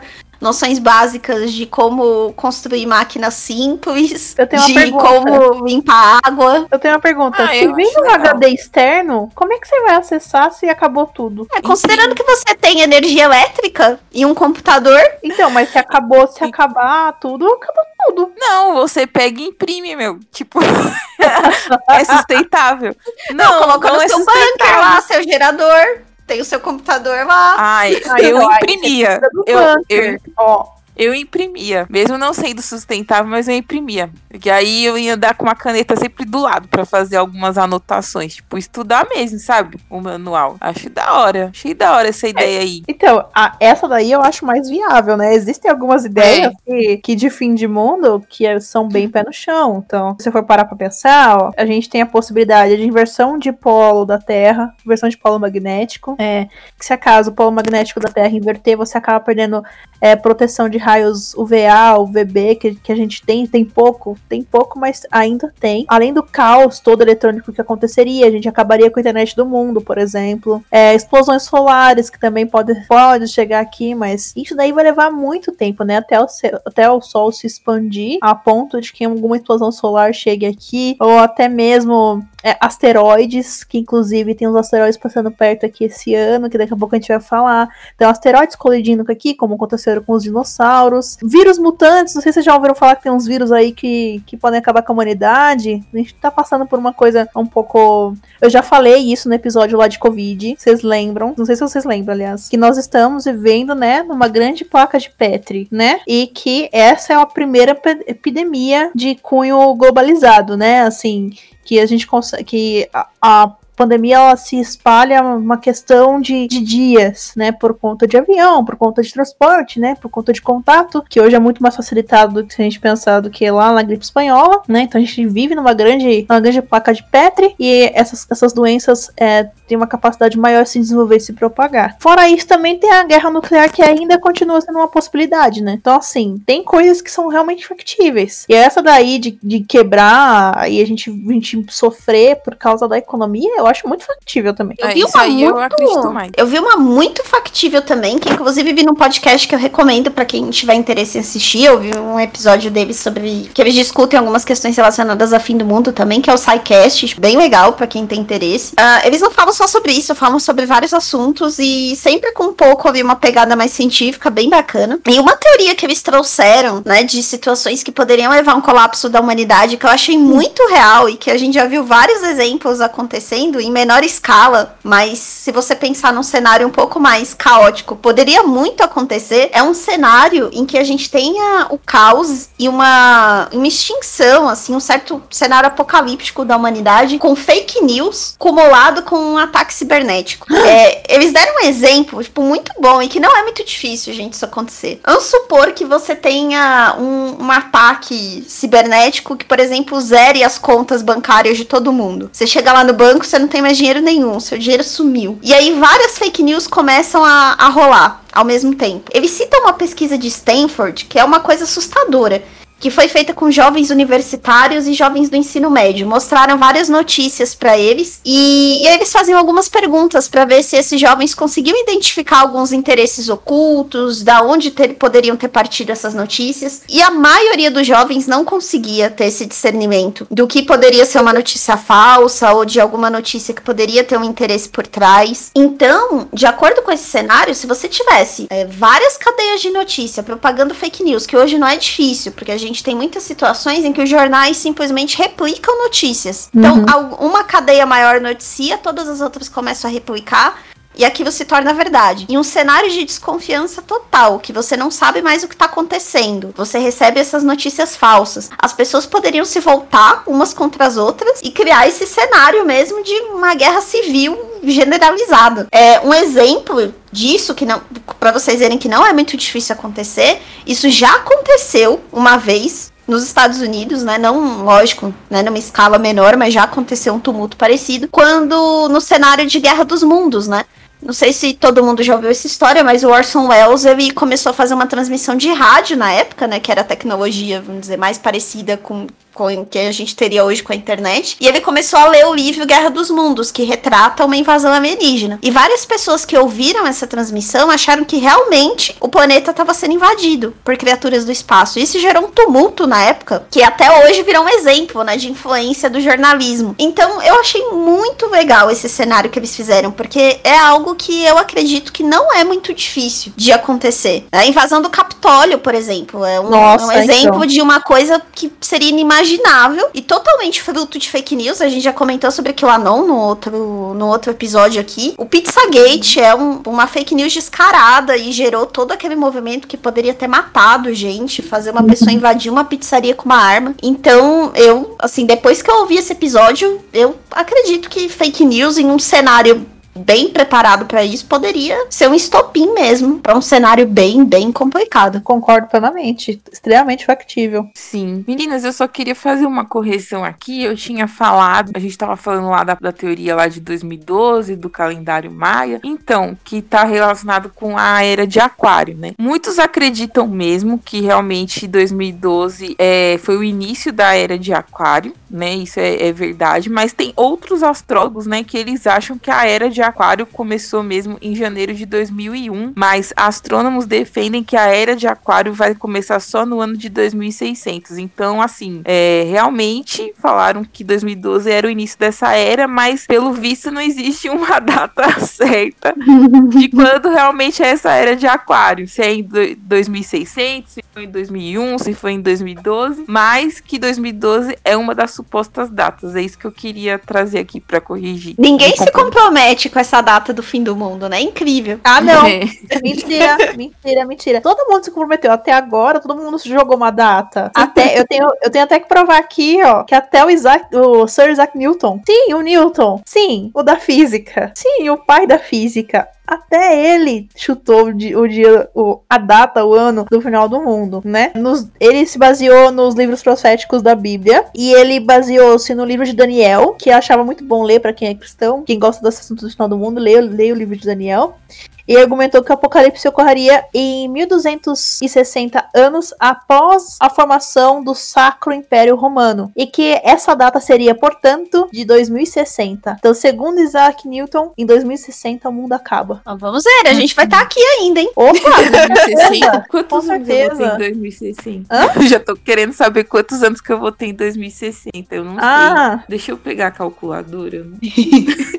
A: noções básicas de como construir máquinas simples, de pergunta. como limpar água.
B: Eu tenho uma pergunta. Ah, se vem um HD externo, como é que você vai acessar se acabou tudo?
A: É, considerando que você tem energia elétrica e um computador.
B: Então, mas se acabou, se acabar tudo, acabou tudo.
C: Não, você pega e imprime, meu. Tipo, (laughs) é sustentável.
A: Não, não coloca não no é seu bunker lá, seu gerador tem o seu computador lá.
C: Ai, eu imprimia. Eu, eu, ó, eu imprimia, mesmo não sendo sustentável, mas eu imprimia. E aí eu ia andar com uma caneta sempre do lado para fazer algumas anotações, tipo estudar mesmo, sabe? O manual. Acho da hora. Achei da hora essa ideia aí.
B: Então, a, essa daí eu acho mais viável, né? Existem algumas ideias é. que, que de fim de mundo que são bem pé no chão. Então, se você for parar para pensar, ó, a gente tem a possibilidade de inversão de polo da Terra, inversão de polo magnético. É, que se acaso o polo magnético da Terra inverter, você acaba perdendo é, proteção de raios UVA, UVB que, que a gente tem, tem pouco, tem pouco, mas ainda tem. Além do caos todo eletrônico que aconteceria, a gente acabaria com a internet do mundo, por exemplo. É, explosões solares que também pode, pode chegar aqui, mas isso daí vai levar muito tempo, né? Até o, até o Sol se expandir a ponto de que alguma explosão solar chegue aqui, ou até mesmo é, asteroides, que inclusive tem uns asteroides passando perto aqui esse ano, que daqui a pouco a gente vai falar. Tem asteroides colidindo aqui, como aconteceram com os dinossauros. Vírus mutantes, não sei se vocês já ouviram falar que tem uns vírus aí que, que podem acabar com a humanidade. A gente tá passando por uma coisa um pouco. Eu já falei isso no episódio lá de Covid, vocês lembram? Não sei se vocês lembram, aliás. Que nós estamos vivendo, né, numa grande placa de Petri, né? E que essa é a primeira epidemia de cunho globalizado, né? Assim, que a gente consegue. que a, a pandemia ela se espalha uma questão de, de dias, né, por conta de avião, por conta de transporte, né, por conta de contato, que hoje é muito mais facilitado do que a gente pensar do que lá na gripe espanhola, né, então a gente vive numa grande, numa grande placa de Petri e essas, essas doenças é, têm uma capacidade maior de se desenvolver e se propagar. Fora isso, também tem a guerra nuclear que ainda continua sendo uma possibilidade, né, então assim, tem coisas que são realmente factíveis, e essa daí de, de quebrar e a gente, a gente sofrer por causa da economia, eu acho muito factível também.
A: Eu é, vi uma muito... eu acredito mais. Eu vi uma muito factível também, que inclusive vi num podcast que eu recomendo para quem tiver interesse em assistir. Eu vi um episódio deles sobre. que eles discutem algumas questões relacionadas a fim do mundo também, que é o SciCast, bem legal para quem tem interesse. Uh, eles não falam só sobre isso, falam sobre vários assuntos e sempre com um pouco ali uma pegada mais científica, bem bacana. E uma teoria que eles trouxeram, né, de situações que poderiam levar a um colapso da humanidade, que eu achei muito real e que a gente já viu vários exemplos acontecendo em menor escala, mas se você pensar num cenário um pouco mais caótico, poderia muito acontecer. É um cenário em que a gente tenha o caos e uma, uma extinção, assim, um certo cenário apocalíptico da humanidade com fake news cumulado com um ataque cibernético. (gasps) É, eles deram um exemplo, tipo, muito bom e que não é muito difícil, gente, isso acontecer. Vamos supor que você tenha um, um ataque cibernético que, por exemplo, zere as contas bancárias de todo mundo. Você chega lá no banco, você não tem mais dinheiro nenhum, seu dinheiro sumiu. E aí várias fake news começam a, a rolar ao mesmo tempo. Eles citam uma pesquisa de Stanford que é uma coisa assustadora que foi feita com jovens universitários e jovens do ensino médio. Mostraram várias notícias para eles e, e, eles faziam algumas perguntas para ver se esses jovens conseguiam identificar alguns interesses ocultos, da onde ter, poderiam ter partido essas notícias. E a maioria dos jovens não conseguia ter esse discernimento do que poderia ser uma notícia falsa ou de alguma notícia que poderia ter um interesse por trás. Então, de acordo com esse cenário, se você tivesse é, várias cadeias de notícia propagando fake news, que hoje não é difícil, porque a gente gente tem muitas situações em que os jornais simplesmente replicam notícias. Então, uhum. Então, uma cadeia maior noticia, todas as outras começam a replicar. E aquilo se torna verdade. Em um cenário de desconfiança total, que você não sabe mais o que está acontecendo, você recebe essas notícias falsas. As pessoas poderiam se voltar umas contra as outras e criar esse cenário mesmo de uma guerra civil generalizada. É um exemplo disso que não, para vocês verem que não é muito difícil acontecer. Isso já aconteceu uma vez nos Estados Unidos, né? Não, lógico, né? Numa escala menor, mas já aconteceu um tumulto parecido. Quando no cenário de Guerra dos Mundos, né? Não sei se todo mundo já ouviu essa história, mas o Orson Welles ele começou a fazer uma transmissão de rádio na época, né? Que era a tecnologia, vamos dizer, mais parecida com com, que a gente teria hoje com a internet. E ele começou a ler o livro Guerra dos Mundos, que retrata uma invasão alienígena. E várias pessoas que ouviram essa transmissão acharam que realmente o planeta estava sendo invadido por criaturas do espaço. Isso gerou um tumulto na época, que até hoje virou um exemplo, né, de influência do jornalismo. Então, eu achei muito legal esse cenário que eles fizeram, porque é algo que eu acredito que não é muito difícil de acontecer. A invasão do Capitólio, por exemplo, é um, Nossa, um exemplo então. de uma coisa que seria inimaginável inimaginável e totalmente fruto de fake news. A gente já comentou sobre aquilo Anon no outro, no outro episódio aqui. O Pizzagate é um, uma fake news descarada e gerou todo aquele movimento que poderia ter matado gente, fazer uma pessoa invadir uma pizzaria com uma arma. Então, eu, assim, depois que eu ouvi esse episódio, eu acredito que fake news em um cenário bem preparado para isso, poderia ser um estopim mesmo, para um cenário bem, bem complicado.
B: Concordo plenamente, extremamente factível.
C: Sim. Meninas, eu só queria fazer uma correção aqui. Eu tinha falado, a gente tava falando lá da, da teoria lá de 2012, do calendário maia. Então, que tá relacionado com a era de aquário, né? Muitos acreditam mesmo que realmente 2012 é, foi o início da era de aquário, né? Isso é, é verdade. Mas tem outros astrólogos, né, que eles acham que a era de aquário começou mesmo em janeiro de 2001. Mas astrônomos defendem que a era de aquário vai começar só no ano de 2600. Então, assim, é, realmente falaram que 2012 era o início dessa era, mas pelo visto não existe uma (laughs) data certa de quando realmente é essa era de aquário. Se é em 2600, se foi em 2001, se foi em 2012, mas que 2012 é uma das supostas datas. É isso que eu queria trazer aqui para corrigir.
A: Ninguém se compromete com essa data do fim do mundo, né? Incrível.
B: Ah, não. É. Mentira, mentira, mentira. Todo mundo se comprometeu até agora, todo mundo jogou uma data. Até eu tenho, eu tenho até que provar aqui, ó, que até o Isaac, o Sir Isaac Newton. Sim, o Newton. Sim, o da física. Sim, o pai da física. Até ele chutou o dia, o a data, o ano do final do mundo, né? Nos, ele se baseou nos livros proféticos da Bíblia e ele baseou-se no livro de Daniel, que eu achava muito bom ler para quem é cristão, quem gosta desse assunto do final do mundo, leia, leia o livro de Daniel e argumentou que o apocalipse ocorreria em 1260 anos após a formação do Sacro Império Romano e que essa data seria, portanto, de 2060. Então, segundo Isaac Newton, em 2060 o mundo acaba.
A: Ah, vamos ver, a gente vai estar tá aqui ainda, hein?
B: Opa! (laughs)
C: 2060? Quantos anos eu vou ter em 2060? Hã? Já tô querendo saber quantos anos que eu vou ter em 2060. Eu não ah. sei. Deixa eu pegar a calculadora. (laughs)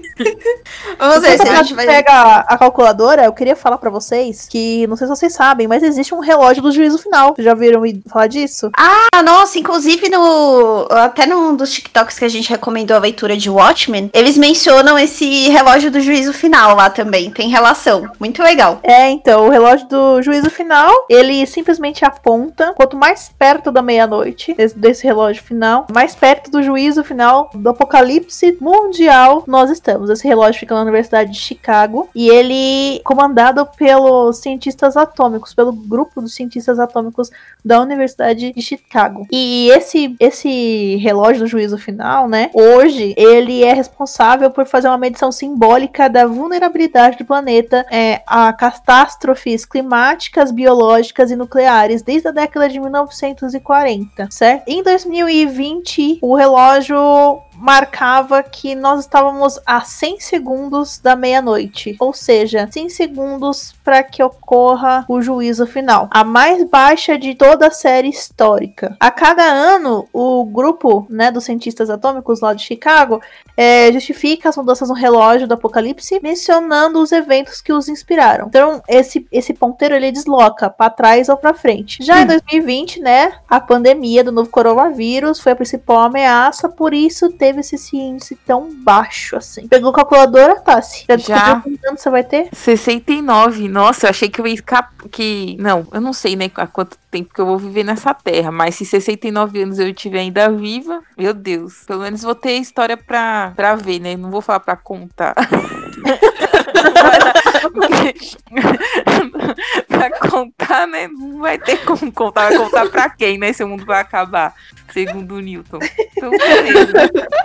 B: vamos ver se a gente vai... pega a calculadora eu queria falar para vocês que, não sei se vocês sabem, mas existe um relógio do juízo final. Já viram falar disso?
A: Ah, nossa, inclusive no. Até num dos TikToks que a gente recomendou a leitura de Watchmen, eles mencionam esse relógio do juízo final lá também. Tem relação. Muito legal.
B: É, então, o relógio do juízo final, ele simplesmente aponta quanto mais perto da meia-noite desse, desse relógio final, mais perto do juízo final do apocalipse mundial nós estamos. Esse relógio fica na Universidade de Chicago e ele comandado pelos cientistas atômicos, pelo grupo dos cientistas atômicos da Universidade de Chicago. E esse esse relógio do juízo final, né, hoje ele é responsável por fazer uma medição simbólica da vulnerabilidade do planeta é, a catástrofes climáticas, biológicas e nucleares desde a década de 1940, certo? Em 2020, o relógio marcava que nós estávamos a 100 segundos da meia-noite, ou seja, 100 segundos para que ocorra o juízo final, a mais baixa de toda a série histórica. A cada ano, o grupo né, dos cientistas atômicos lá de Chicago é, justifica as mudanças no relógio do apocalipse, mencionando os eventos que os inspiraram. Então, esse, esse ponteiro ele desloca para trás ou para frente. Já hum. em 2020, né, a pandemia do novo coronavírus foi a principal ameaça, por isso teve esse índice tão baixo assim. Pegou calculadora, Tassi?
C: Já, Já.
B: quanto você vai ter?
C: 69. Nossa, eu achei que eu ia escapar. Que... Não, eu não sei, né, há quanto tempo que eu vou viver nessa terra, mas se 69 anos eu estiver ainda viva, meu Deus, pelo menos vou ter história pra, pra ver, né? Não vou falar pra contar. (laughs) pra contar, né? Não vai ter como contar. Vai contar pra quem, né? Se o mundo vai acabar segundo o Newton. Então.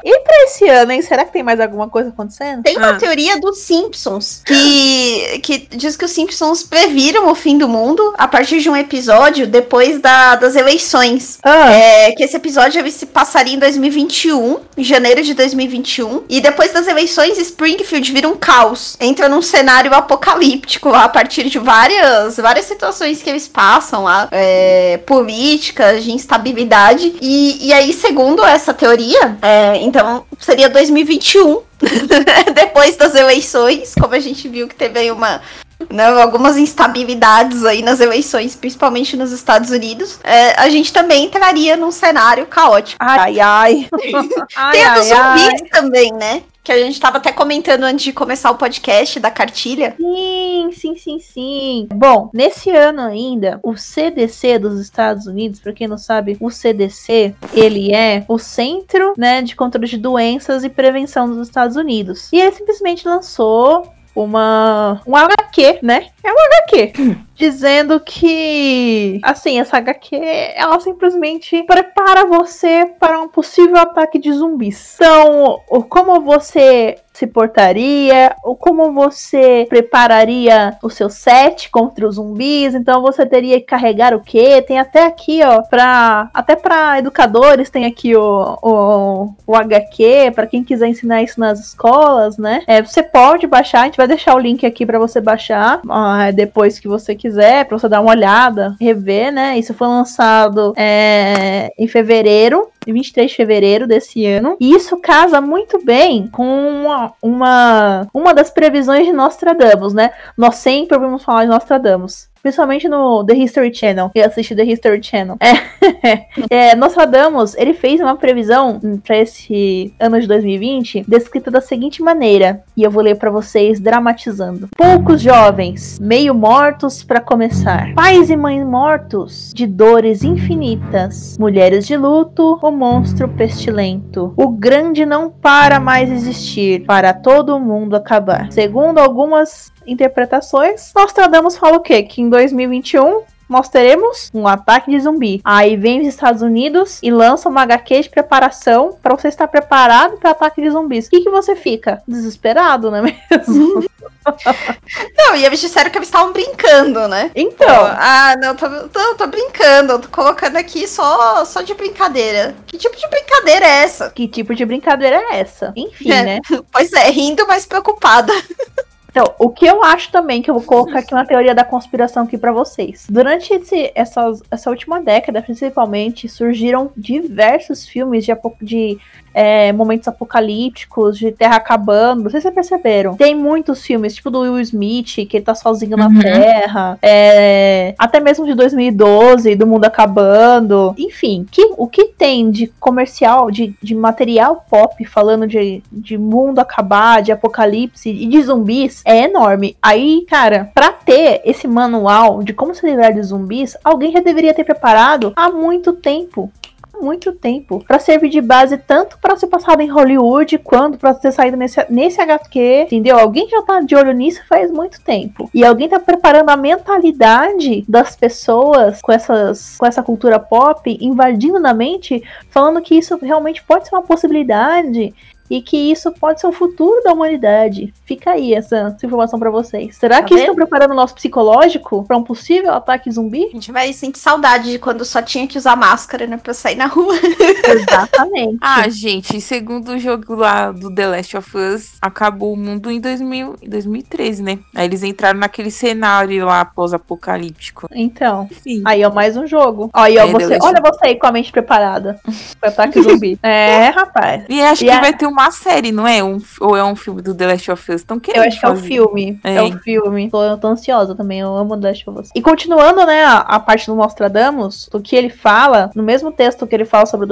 B: E pra esse ano, hein? Será que tem mais alguma coisa acontecendo?
A: Tem uma ah. teoria dos Simpsons que, que diz que os Simpsons previram o fim do mundo a partir de um episódio depois da, das eleições. Ah. É, que esse episódio se passaria em 2021, em janeiro de 2021. E depois das eleições, Springfield vira um caos. Entra num cenário apocalíptico a partir de várias, várias situações que eles passam lá, é, políticas, de instabilidade. E e, aí, segundo essa teoria, é, então seria 2021, (laughs) depois das eleições, como a gente viu que teve aí uma, né, algumas instabilidades aí nas eleições, principalmente nos Estados Unidos, é, a gente também entraria num cenário caótico.
B: Ai, ai.
A: Tem a dos zumbis também, né? Que a gente tava até comentando antes de começar o podcast da cartilha.
B: Sim, sim, sim, sim. Bom, nesse ano ainda, o CDC dos Estados Unidos, para quem não sabe, o CDC, ele é o Centro, né, de Controle de Doenças e Prevenção dos Estados Unidos. E ele simplesmente lançou uma um HQ, né? É um HQ. (laughs) Dizendo que, assim, essa HQ, ela simplesmente prepara você para um possível ataque de zumbis. Então, como você se portaria, ou como você prepararia o seu set contra os zumbis. Então você teria que carregar o quê? Tem até aqui, ó, para até para educadores tem aqui o, o, o HQ para quem quiser ensinar isso nas escolas, né? É, você pode baixar, a gente vai deixar o link aqui para você baixar uh, depois que você quiser, para você dar uma olhada, rever, né? Isso foi lançado é, em fevereiro 23 de fevereiro desse ano. E isso casa muito bem com uma, uma, uma das previsões de Nostradamus, né? Nós sempre ouvimos falar de Nostradamus. Principalmente no The History Channel. Eu assisti The History Channel. É, (laughs) é, Nostradamus, ele fez uma previsão para esse ano de 2020 descrita da seguinte maneira. E eu vou ler para vocês dramatizando. Poucos jovens, meio mortos para começar. Pais e mães mortos, de dores infinitas. Mulheres de luto, o monstro pestilento. O grande não para mais existir, para todo mundo acabar. Segundo algumas interpretações, Nostradamus fala o quê? Que em 2021 nós teremos um ataque de zumbi. Aí vem os Estados Unidos e lança uma HQ de preparação para você estar preparado para ataque de zumbis. O que, que você fica? Desesperado, não é mesmo? (laughs)
A: não, e eles disseram que eles estavam brincando, né?
B: Então.
A: Pô, ah, não, tô, tô, tô brincando. Tô colocando aqui só, só de brincadeira. Que tipo de brincadeira é essa?
B: Que tipo de brincadeira é essa? Enfim, é. né? (laughs)
A: Pois é, rindo, mas preocupada.
B: Então, o que eu acho também, que eu vou colocar aqui uma teoria da conspiração aqui para vocês. Durante esse, essa, essa última década, principalmente, surgiram diversos filmes de, de é, momentos apocalípticos, de terra acabando. Não sei se vocês perceberam. Tem muitos filmes, tipo do Will Smith, que ele tá sozinho uhum. na Terra. É, até mesmo de 2012, do mundo acabando. Enfim, que, o que tem de comercial, de, de material pop falando de, de mundo acabar, de apocalipse e de zumbis é enorme. Aí, cara, pra ter esse manual de como se livrar de zumbis, alguém já deveria ter preparado há muito tempo muito tempo para servir de base tanto para ser passado em Hollywood quanto para ser saído nesse, nesse HQ, entendeu? Alguém já tá de olho nisso faz muito tempo. E alguém tá preparando a mentalidade das pessoas com essas com essa cultura pop invadindo na mente, falando que isso realmente pode ser uma possibilidade e que isso pode ser o futuro da humanidade. Fica aí essa, essa informação para vocês. Será tá que vendo? estão preparando o nosso psicológico para um possível ataque zumbi?
A: A gente vai sentir saudade de quando só tinha que usar máscara, né, pra sair na rua. (laughs)
B: Exatamente. (laughs)
C: ah, gente, segundo o jogo lá do The Last of Us, acabou o mundo em 2000, 2013, né? Aí eles entraram naquele cenário lá pós-apocalíptico.
B: Então, Sim. aí é mais um jogo. Aí, ó, é, você, olha você aí com a mente preparada (laughs) para ataque zumbi. é, rapaz.
C: E acho e que a... vai ter uma uma série, não é? Um, ou é um filme do The Last of Us? Estão querendo
B: Eu acho fazer. que é o filme. É, é o filme. Tô, tô, ansiosa também. Eu amo The Last of Us. E continuando, né, a, a parte do Nostradamus, o que ele fala, no mesmo texto que ele fala sobre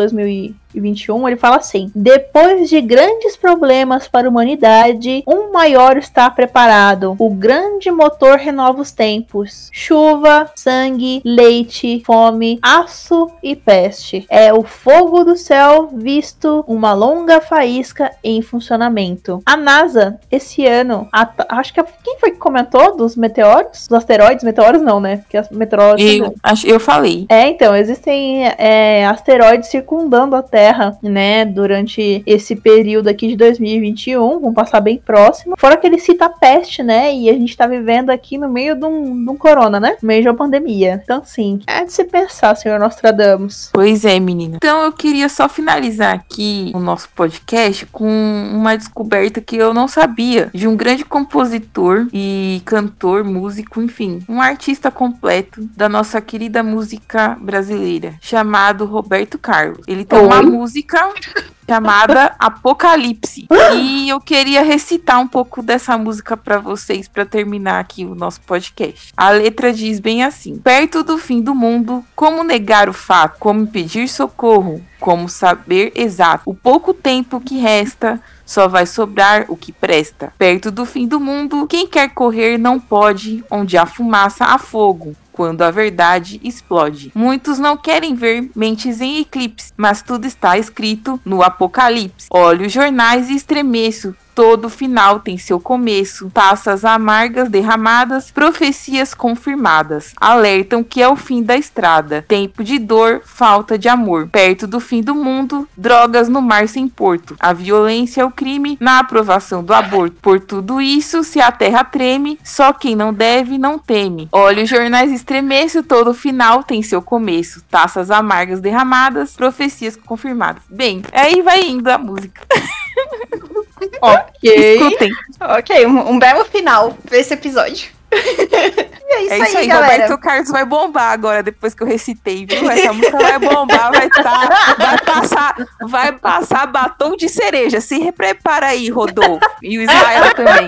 B: 2021, ele fala assim: Depois de grandes problemas para a humanidade, um maior está preparado. O grande motor renova os tempos. Chuva, sangue, leite, fome, aço e peste. É o fogo do céu visto uma longa faísca em funcionamento. A NASA, esse ano, a, acho que quem foi que comentou dos meteoros? Dos asteroides? Meteoros não, né? Porque as meteoros.
C: Eu, acho, eu falei.
B: É, então, existem é, asteroides circundando a Terra, né? Durante esse período aqui de 2021, vão passar bem próximo. Fora que ele cita a peste, né? E a gente tá vivendo aqui no meio de um, de um corona, né? No meio de uma pandemia. Então, sim, é de se pensar, senhor Nostradamus.
C: Pois é, menina. Então, eu queria só finalizar aqui o nosso podcast com uma descoberta que eu não sabia de um grande compositor e cantor, músico, enfim, um artista completo da nossa querida música brasileira, chamado Roberto Carlos. Ele tem Oi? uma música chamada Apocalipse. (gasps) e eu queria recitar um pouco dessa música para vocês para terminar aqui o nosso podcast. A letra diz bem assim: Perto do fim do mundo, como negar o fato, como pedir socorro, como saber exato o pouco tempo que resta só vai sobrar o que presta. Perto do fim do mundo, quem quer correr não pode, onde há fumaça há fogo quando a verdade explode. Muitos não querem ver mentes em eclipse, mas tudo está escrito no Apocalipse. Olho os jornais e estremeço. Todo final tem seu começo. Taças amargas derramadas, profecias confirmadas. Alertam que é o fim da estrada. Tempo de dor, falta de amor. Perto do fim do mundo, drogas no mar sem porto. A violência é o crime na aprovação do aborto. Por tudo isso, se a terra treme, só quem não deve não teme. Olha os jornais estremeço, todo final tem seu começo. Taças amargas derramadas, profecias confirmadas. Bem, aí vai indo a música. (laughs)
B: Ok.
C: Escutem.
A: Ok, um, um belo final pra esse episódio. (laughs) E é isso,
C: É isso
A: aí,
C: aí,
A: galera.
C: Roberto Carlos vai bombar agora, depois que eu recitei, viu? Essa música vai bombar, vai, tá, vai passar, vai passar batom de cereja. Se prepara aí, Rodolfo. E o Israel também.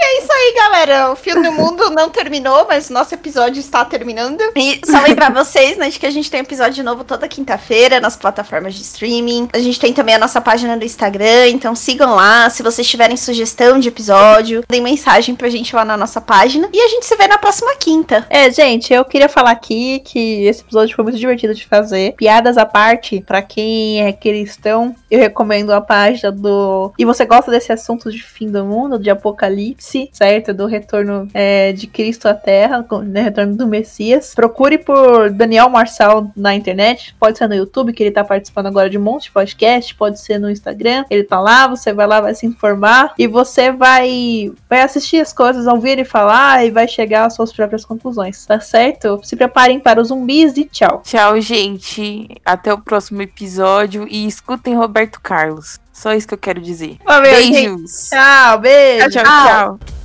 A: É isso aí, galera. O Fio do Mundo não terminou, mas o nosso episódio está terminando. E só lembrar vocês, né, de que a gente tem episódio novo toda quinta-feira nas plataformas de streaming. A gente tem também a nossa página do Instagram, então sigam lá. Se vocês tiverem sugestão de episódio, deem mensagem pra gente lá na nossa página. E a gente se vê na próxima quinta.
B: É, gente, eu queria falar aqui que esse episódio foi muito divertido de fazer. Piadas à parte, pra quem é cristão, eu recomendo a página do. E você gosta desse assunto de fim do mundo, de apocalipse, certo? Do retorno é, de Cristo à Terra, né, retorno do Messias. Procure por Daniel Marçal na internet. Pode ser no YouTube, que ele tá participando agora de um monte de podcast. Pode ser no Instagram. Ele tá lá, você vai lá, vai se informar. E você vai, vai assistir as coisas, ouvir e falar e vai chegar às suas próprias conclusões, tá certo? Se preparem para os zumbis e tchau.
C: Tchau, gente. Até o próximo episódio. E escutem Roberto Carlos. Só isso que eu quero dizer.
A: Valeu, gente.
C: Beijos.
B: Tchau, beijo.
C: tchau, tchau.
A: Tchau.
C: tchau.